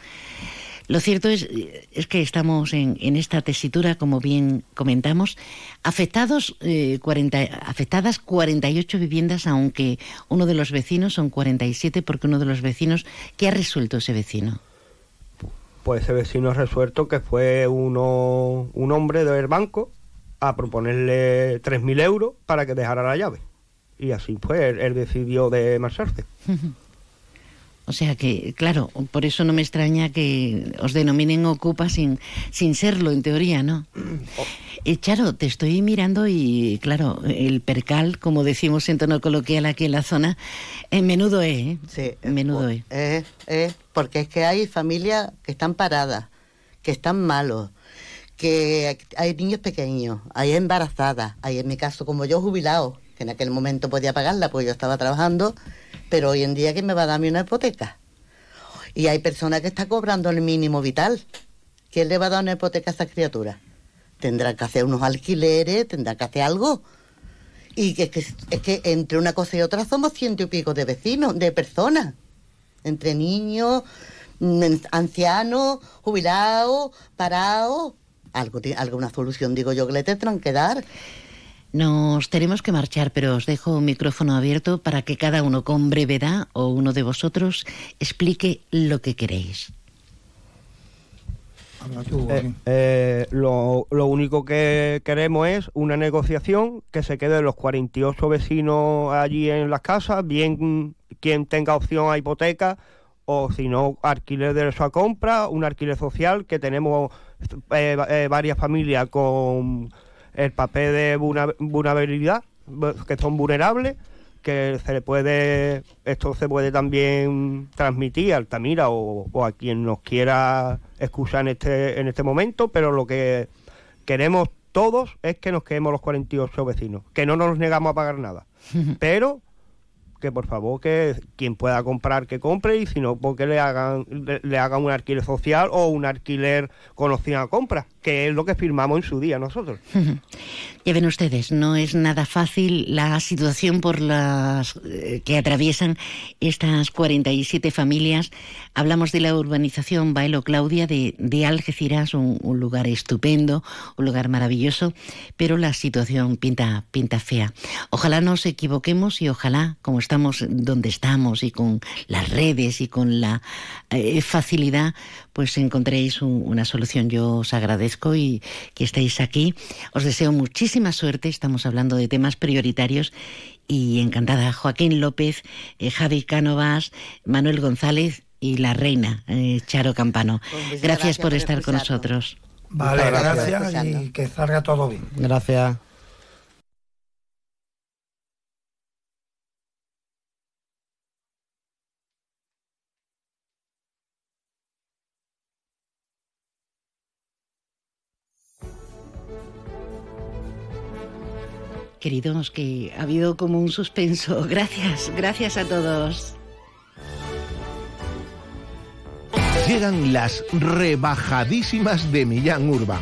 Lo cierto es, es que estamos en, en esta tesitura, como bien comentamos, afectados, eh, 40, afectadas 48 viviendas, aunque uno de los vecinos son 47, porque uno de los vecinos, ¿qué ha resuelto ese vecino? Pues ese vecino ha resuelto que fue uno, un hombre del banco a proponerle 3.000 euros para que dejara la llave. Y así fue, él, él decidió de marcharse. O sea que, claro, por eso no me extraña que os denominen ocupa sin, sin serlo, en teoría, ¿no? Eh, Charo, te estoy mirando y, claro, el percal, como decimos en tono coloquial aquí en la zona, en menudo es, ¿eh? Sí, menudo es. Es, es porque es que hay familias que están paradas, que están malos, que hay niños pequeños, hay embarazadas, hay en mi caso como yo jubilado, que en aquel momento podía pagarla porque yo estaba trabajando, pero hoy en día ¿quién me va a darme una hipoteca? Y hay personas que están cobrando el mínimo vital. ¿Quién le va a dar una hipoteca a esa criatura? Tendrá que hacer unos alquileres, tendrá que hacer algo. Y que, es que entre una cosa y otra somos ciento y pico de vecinos, de personas. Entre niños, mm, ancianos, jubilados, parados. Algo, alguna solución, digo yo, que le tendrán que dar. Nos tenemos que marchar, pero os dejo un micrófono abierto para que cada uno con brevedad o uno de vosotros explique lo que queréis. Eh, eh, lo, lo único que queremos es una negociación que se quede los 48 vecinos allí en las casas, bien quien tenga opción a hipoteca o si no alquiler de derecho a compra, un alquiler social que tenemos eh, va- varias familias con el papel de vulnerabilidad, que son vulnerables, que se le puede, esto se puede también transmitir a Altamira o, o a quien nos quiera escuchar en este, en este momento, pero lo que queremos todos es que nos quedemos los 48 vecinos, que no nos negamos a pagar nada, pero que por favor que quien pueda comprar que compre y si no porque le hagan le, le hagan un alquiler social o un alquiler con opción a compra que es lo que firmamos en su día nosotros Ya ven ustedes, no es nada fácil la situación por las eh, que atraviesan estas 47 familias. Hablamos de la urbanización Baelo Claudia de, Algeciras, un, lugar estupendo, un lugar maravilloso, pero la situación pinta, pinta fea. Ojalá nos equivoquemos y ojalá, como estamos donde estamos y con las redes y con la eh, facilidad, pues encontréis un- una solución. Yo os agradezco y que estéis aquí. Os deseo muchísima suerte. Estamos hablando de temas prioritarios y encantada. Joaquín López, eh, Javi Cánovas, Manuel González y la reina eh, Charo Campano. Gracias gracias por por estar con nosotros. Vale, gracias y que salga todo bien. Gracias. Queridos, que ha habido como un suspenso. Gracias, gracias a todos. Llegan las rebajadísimas de Millán Urban.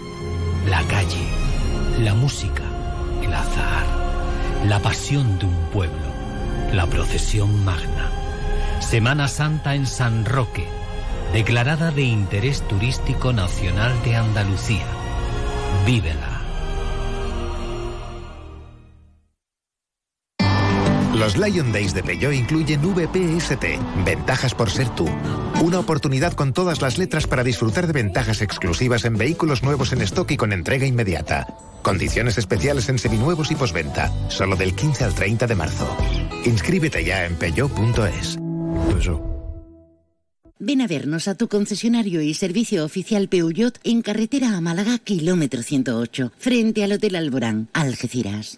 la calle, la música, el azar, la pasión de un pueblo, la procesión magna. Semana Santa en San Roque, declarada de interés turístico nacional de Andalucía. Vívela. Los Lion Days de Peugeot incluyen VPST, ventajas por ser tú. Una oportunidad con todas las letras para disfrutar de ventajas exclusivas en vehículos nuevos en stock y con entrega inmediata. Condiciones especiales en seminuevos y posventa, solo del 15 al 30 de marzo. Inscríbete ya en peugeot.es. Ven a vernos a tu concesionario y servicio oficial Peugeot en carretera a Málaga, kilómetro 108, frente al Hotel Alborán, Algeciras.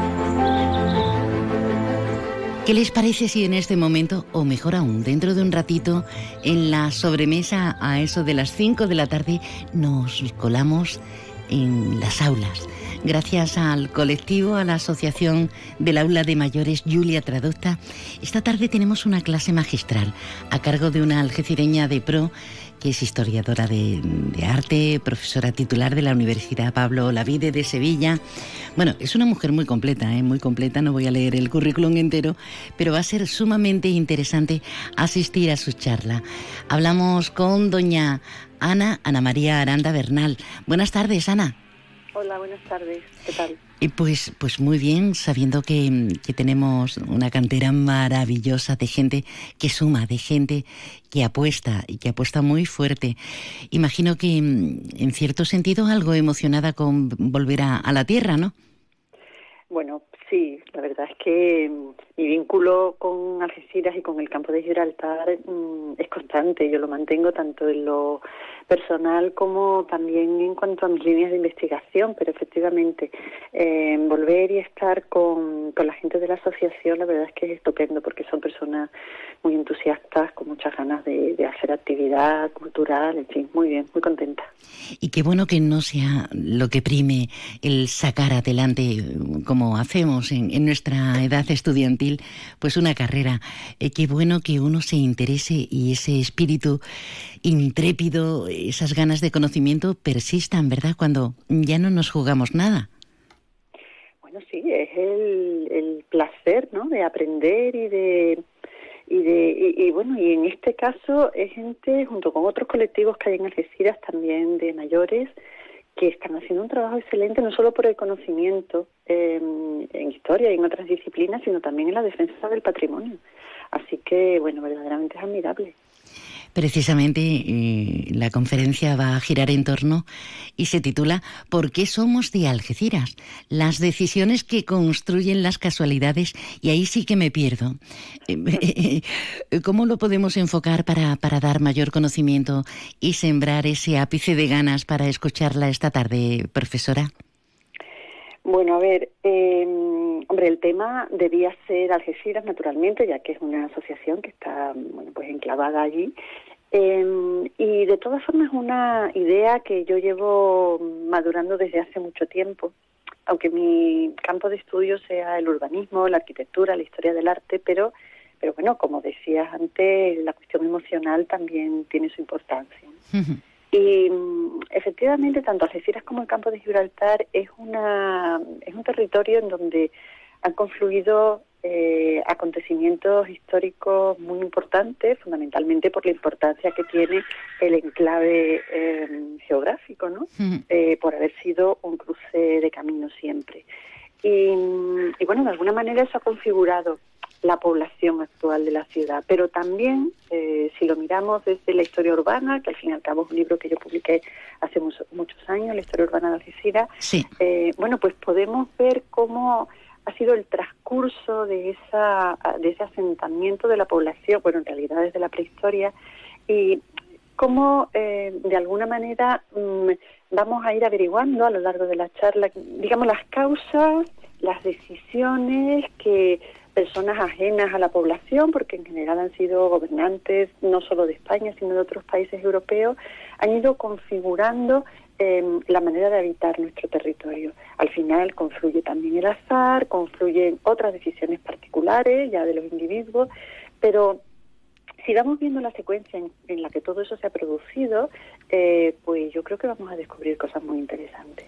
¿Qué les parece si en este momento, o mejor aún, dentro de un ratito, en la sobremesa a eso de las 5 de la tarde, nos colamos en las aulas? Gracias al colectivo, a la Asociación del Aula de Mayores Julia Traducta, esta tarde tenemos una clase magistral a cargo de una algecireña de pro que es historiadora de, arte, profesora titular de la Universidad Pablo Olavide de Sevilla. Bueno, es una mujer muy completa, ¿eh? muy completa, no voy a leer el currículum entero, pero va a ser sumamente interesante asistir a su charla. Hablamos con doña Ana, Ana María Aranda Bernal. Buenas tardes, Ana. Hola, buenas tardes. ¿Qué tal? Y pues, pues muy bien, sabiendo que, que, tenemos una cantera maravillosa de gente que suma, de gente que apuesta y que apuesta muy fuerte. Imagino que en cierto sentido algo emocionada con volver a, a la tierra, ¿no? Bueno, sí, la verdad es que mi vínculo con Algeciras y con el campo de Gibraltar mmm, es constante. Yo lo mantengo tanto en lo personal como también en cuanto a mis líneas de investigación, pero efectivamente eh, volver y estar con, con la gente de la asociación la verdad es que es estupendo porque son personas muy entusiastas, con muchas ganas de, de hacer actividad cultural, en fin, muy bien, muy contenta. Y qué bueno que no sea lo que prime el sacar adelante, como hacemos en, en nuestra edad estudiantil, pues una carrera. Eh, qué bueno que uno se interese y ese espíritu intrépido, esas ganas de conocimiento persistan, ¿verdad? Cuando ya no nos jugamos nada. Bueno, sí, es el, el placer, ¿no? De aprender y de y de y, bueno y en este caso es gente junto con otros colectivos que hay en Algeciras también de mayores que están haciendo un trabajo excelente no solo por el conocimiento eh, en historia y en otras disciplinas sino también en la defensa del patrimonio. Así que bueno verdaderamente es admirable Precisamente eh, la conferencia va a girar en torno y se titula ¿Por qué somos de Algeciras? Las decisiones que construyen las casualidades y ahí sí que me pierdo. ¿Cómo lo podemos enfocar para, para dar mayor conocimiento y sembrar ese ápice de ganas para escucharla esta tarde, profesora? Bueno, a ver, eh, hombre, el tema debía ser Algeciras, naturalmente, ya que es una asociación que está, bueno, pues enclavada allí. Eh, y de todas formas es una idea que yo llevo madurando desde hace mucho tiempo, aunque mi campo de estudio sea el urbanismo, la arquitectura, la historia del arte, pero, pero bueno, como decías antes, la cuestión emocional también tiene su importancia. Y efectivamente, tanto Algeciras como el campo de Gibraltar es, una, es un territorio en donde han confluido eh, acontecimientos históricos muy importantes, fundamentalmente por la importancia que tiene el enclave eh, geográfico, ¿no? Eh, por haber sido un cruce de caminos siempre. Y, y bueno, de alguna manera eso ha configurado la población actual de la ciudad. Pero también, eh, si lo miramos desde la historia urbana, que al fin y al cabo es un libro que yo publiqué hace muchos, muchos años, la historia urbana de Algeciras, sí. eh, bueno, pues podemos ver cómo ha sido el transcurso de, esa, de ese asentamiento de la población, bueno, en realidad desde la prehistoria, y cómo eh, de alguna manera mmm, vamos a ir averiguando a lo largo de la charla, digamos, las causas, las decisiones que personas ajenas a la población, porque en general han sido gobernantes no solo de España, sino de otros países europeos, han ido configurando eh, la manera de habitar nuestro territorio. Al final confluye también el azar, confluyen otras decisiones particulares ya de los individuos, pero si vamos viendo la secuencia en, la que todo eso se ha producido, eh, pues yo creo que vamos a descubrir cosas muy interesantes.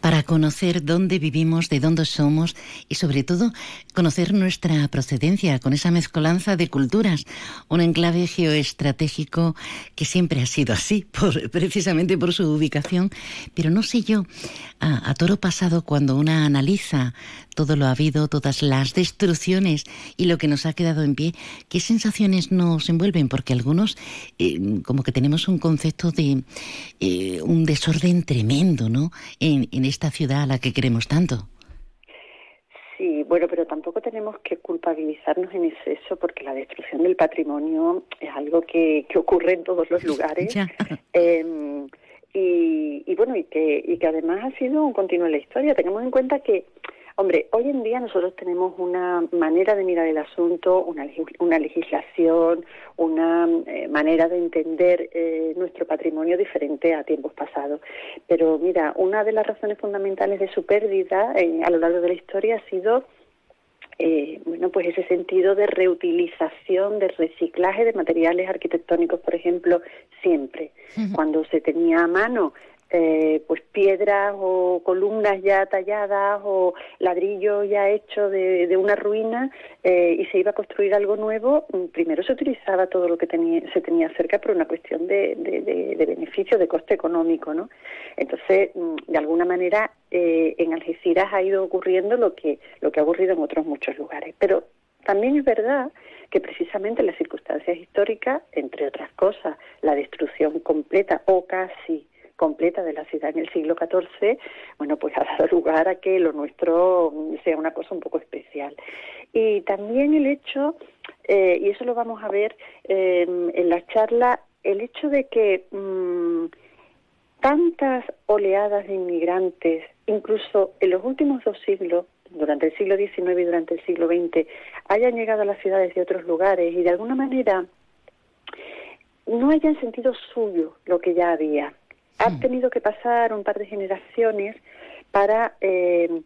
Para conocer dónde vivimos, de dónde somos y sobre todo conocer nuestra procedencia con esa mezcolanza de culturas, un enclave geoestratégico que siempre ha sido así, por, precisamente por su ubicación, pero no sé yo, a, toro pasado cuando una analiza todo lo ha habido, todas las destrucciones y lo que nos ha quedado en pie, ¿qué sensaciones nos envuelven? Porque algunos eh, como que tenemos un concepto de eh, un desorden tremendo, ¿no? En, en esta ciudad a la que queremos tanto. Sí, bueno, pero tampoco tenemos que culpabilizarnos en exceso porque la destrucción del patrimonio es algo que, que ocurre en todos los lugares. Em, y, y, bueno, y que, y que además ha sido un continuo en la historia. Tengamos en cuenta que Hombre, hoy en día nosotros tenemos una manera de mirar el asunto, una, una legislación, una eh, manera de entender eh, nuestro patrimonio diferente a tiempos pasados. Pero mira, una de las razones fundamentales de su pérdida eh, a lo largo de la historia ha sido bueno, pues ese sentido de reutilización, de reciclaje de materiales arquitectónicos, por ejemplo, siempre. Cuando se tenía a mano eh, pues piedras o columnas ya talladas o ladrillo ya hecho de, una ruina eh, y se iba a construir algo nuevo, mm, primero se utilizaba todo lo que tenía, se tenía cerca por una cuestión de, de, beneficio, de coste económico, ¿no? Entonces, mm, de alguna manera, eh, en Algeciras ha ido ocurriendo lo que, lo que ha ocurrido en otros muchos lugares. Pero también es verdad que precisamente las circunstancias históricas, entre otras cosas, la destrucción completa o casi completa de la ciudad en el siglo XIV, bueno, pues ha dado lugar a que lo nuestro sea una cosa un poco especial. Y también el hecho, eh, y eso lo vamos a ver eh, en la charla, el hecho de que mm, tantas oleadas de inmigrantes, incluso en los últimos dos siglos, durante el siglo XIX y durante el siglo XX, hayan llegado a las ciudades de otros lugares y de alguna manera no hayan sentido suyo lo que ya había ha tenido que pasar un par de generaciones para eh,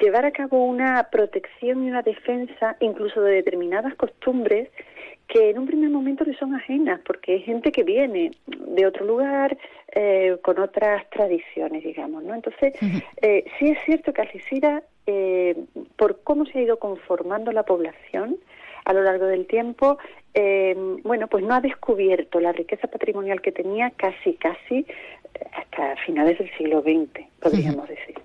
llevar a cabo una protección y una defensa incluso de determinadas costumbres que en un primer momento le son ajenas, porque hay gente que viene de otro lugar eh, con otras tradiciones, digamos, ¿no? Entonces, eh, sí es cierto que Algeciras, por cómo se ha ido conformando la población, a lo largo del tiempo, eh, bueno, pues no ha descubierto la riqueza patrimonial que tenía casi, casi eh, hasta finales del siglo XX, podríamos decir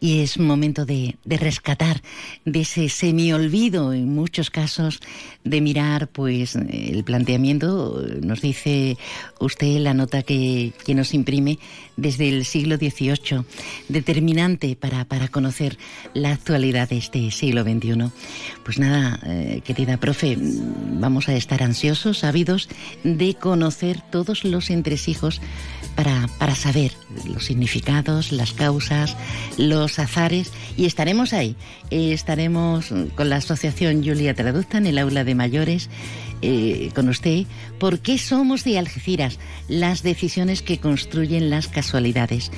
y es momento de, rescatar de ese semi-olvido en muchos casos de mirar pues el planteamiento. Nos dice usted la nota que, que nos imprime desde el siglo XVIII determinante para, para conocer la actualidad de este siglo XXI pues nada eh, querida profe vamos a estar ansiosos ávidos de conocer todos los entresijos para, para saber los significados las causas los azares y estaremos ahí. Eh, estaremos con la Asociación Julia Traduzta en el aula de mayores eh, con usted. ¿Por qué somos de Algeciras? Las decisiones que construyen las casualidades.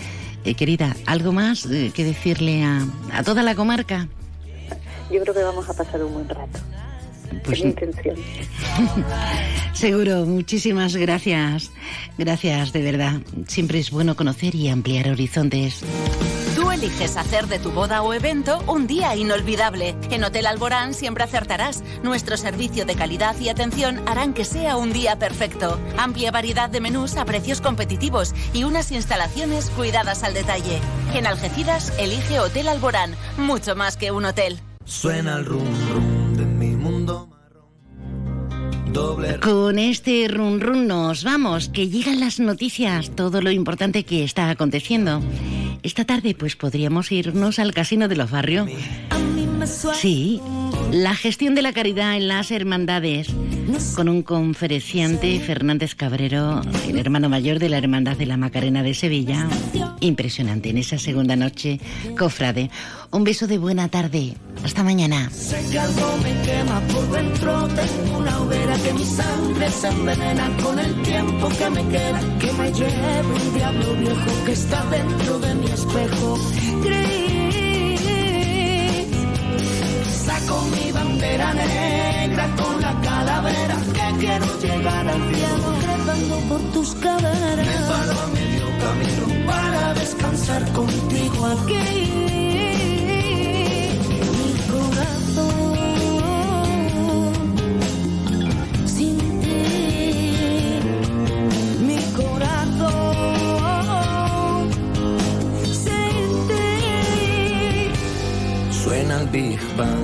Eh, querida, ¿algo más que decirle a, a toda la comarca? Yo creo que vamos a pasar un buen rato. Pues, es mi intención. Seguro, muchísimas gracias. Gracias, de verdad. Siempre es bueno conocer y ampliar horizontes eliges hacer de tu boda o evento un día inolvidable. En Hotel Alborán siempre acertarás. Nuestro servicio de calidad y atención harán que sea un día perfecto. Amplia variedad de menús a precios competitivos y unas instalaciones cuidadas al detalle. En Algeciras, elige Hotel Alborán, mucho más que un hotel. Suena el rum rum. Con este run run nos vamos, que llegan las noticias, todo lo importante que está aconteciendo. Esta tarde pues podríamos irnos al Casino de los Barrios. Sí, la gestión de la caridad en las hermandades con un conferenciante Fernández Cabrero, el hermano mayor de la Hermandad de la Macarena de Sevilla. Impresionante en esa segunda noche, cofrade. Un beso de buena tarde. Hasta mañana. Sé que algo me quema por dentro, tengo una hoguera que mi sangre se envenena con el tiempo que me queda, que me lleve un diablo viejo que está dentro de mi espejo. Gris, saco mi bandera negra con la calavera que quiero llegar al cielo trepando por tus caderas. Me paro a medio camino para descansar contigo aquí. Mi corazón sin ti, mi corazón. Suena el Big Bang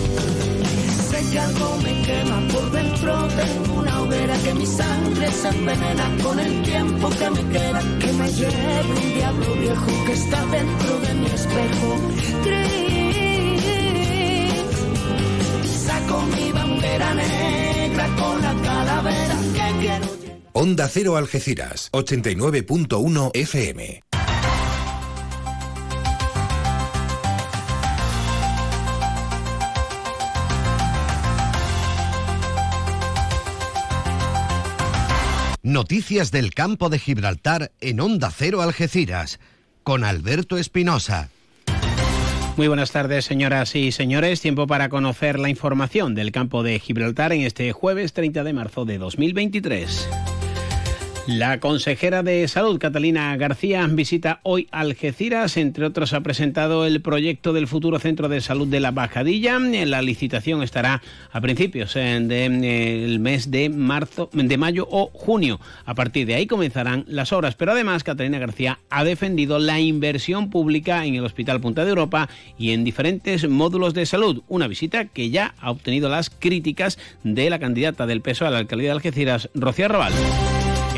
Que algo me quema por dentro. Tengo una hoguera que mi sangre se envenena con el tiempo que me queda. Que me lleve un diablo viejo que está dentro de mi espejo. Gris. Saco mi bandera negra con la calavera que quiero. Onda Cero Algeciras, 89.1 FM. Noticias del campo de Gibraltar en Onda Cero Algeciras, con Alberto Espinosa. Muy buenas tardes, señoras y señores. Tiempo para conocer la información del campo de Gibraltar en este jueves 30 de marzo de 2023. La consejera de Salud, Catalina García, visita hoy Algeciras. Entre otros, ha presentado el proyecto del futuro centro de salud de la Bajadilla. La licitación estará a principios del mes de marzo, de mayo o junio. A partir de ahí comenzarán las obras. Pero además, Catalina García ha defendido la inversión pública en el Hospital Punta de Europa y en diferentes módulos de salud. Una visita que ya ha obtenido las críticas de la candidata del PSOE a la alcaldía de Algeciras, Rocío Arrabal.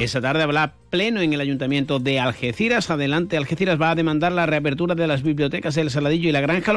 Esa tarde habrá pleno en el Ayuntamiento de Algeciras. Adelante, Algeciras va a demandar la reapertura de las bibliotecas del Saladillo y la Granja.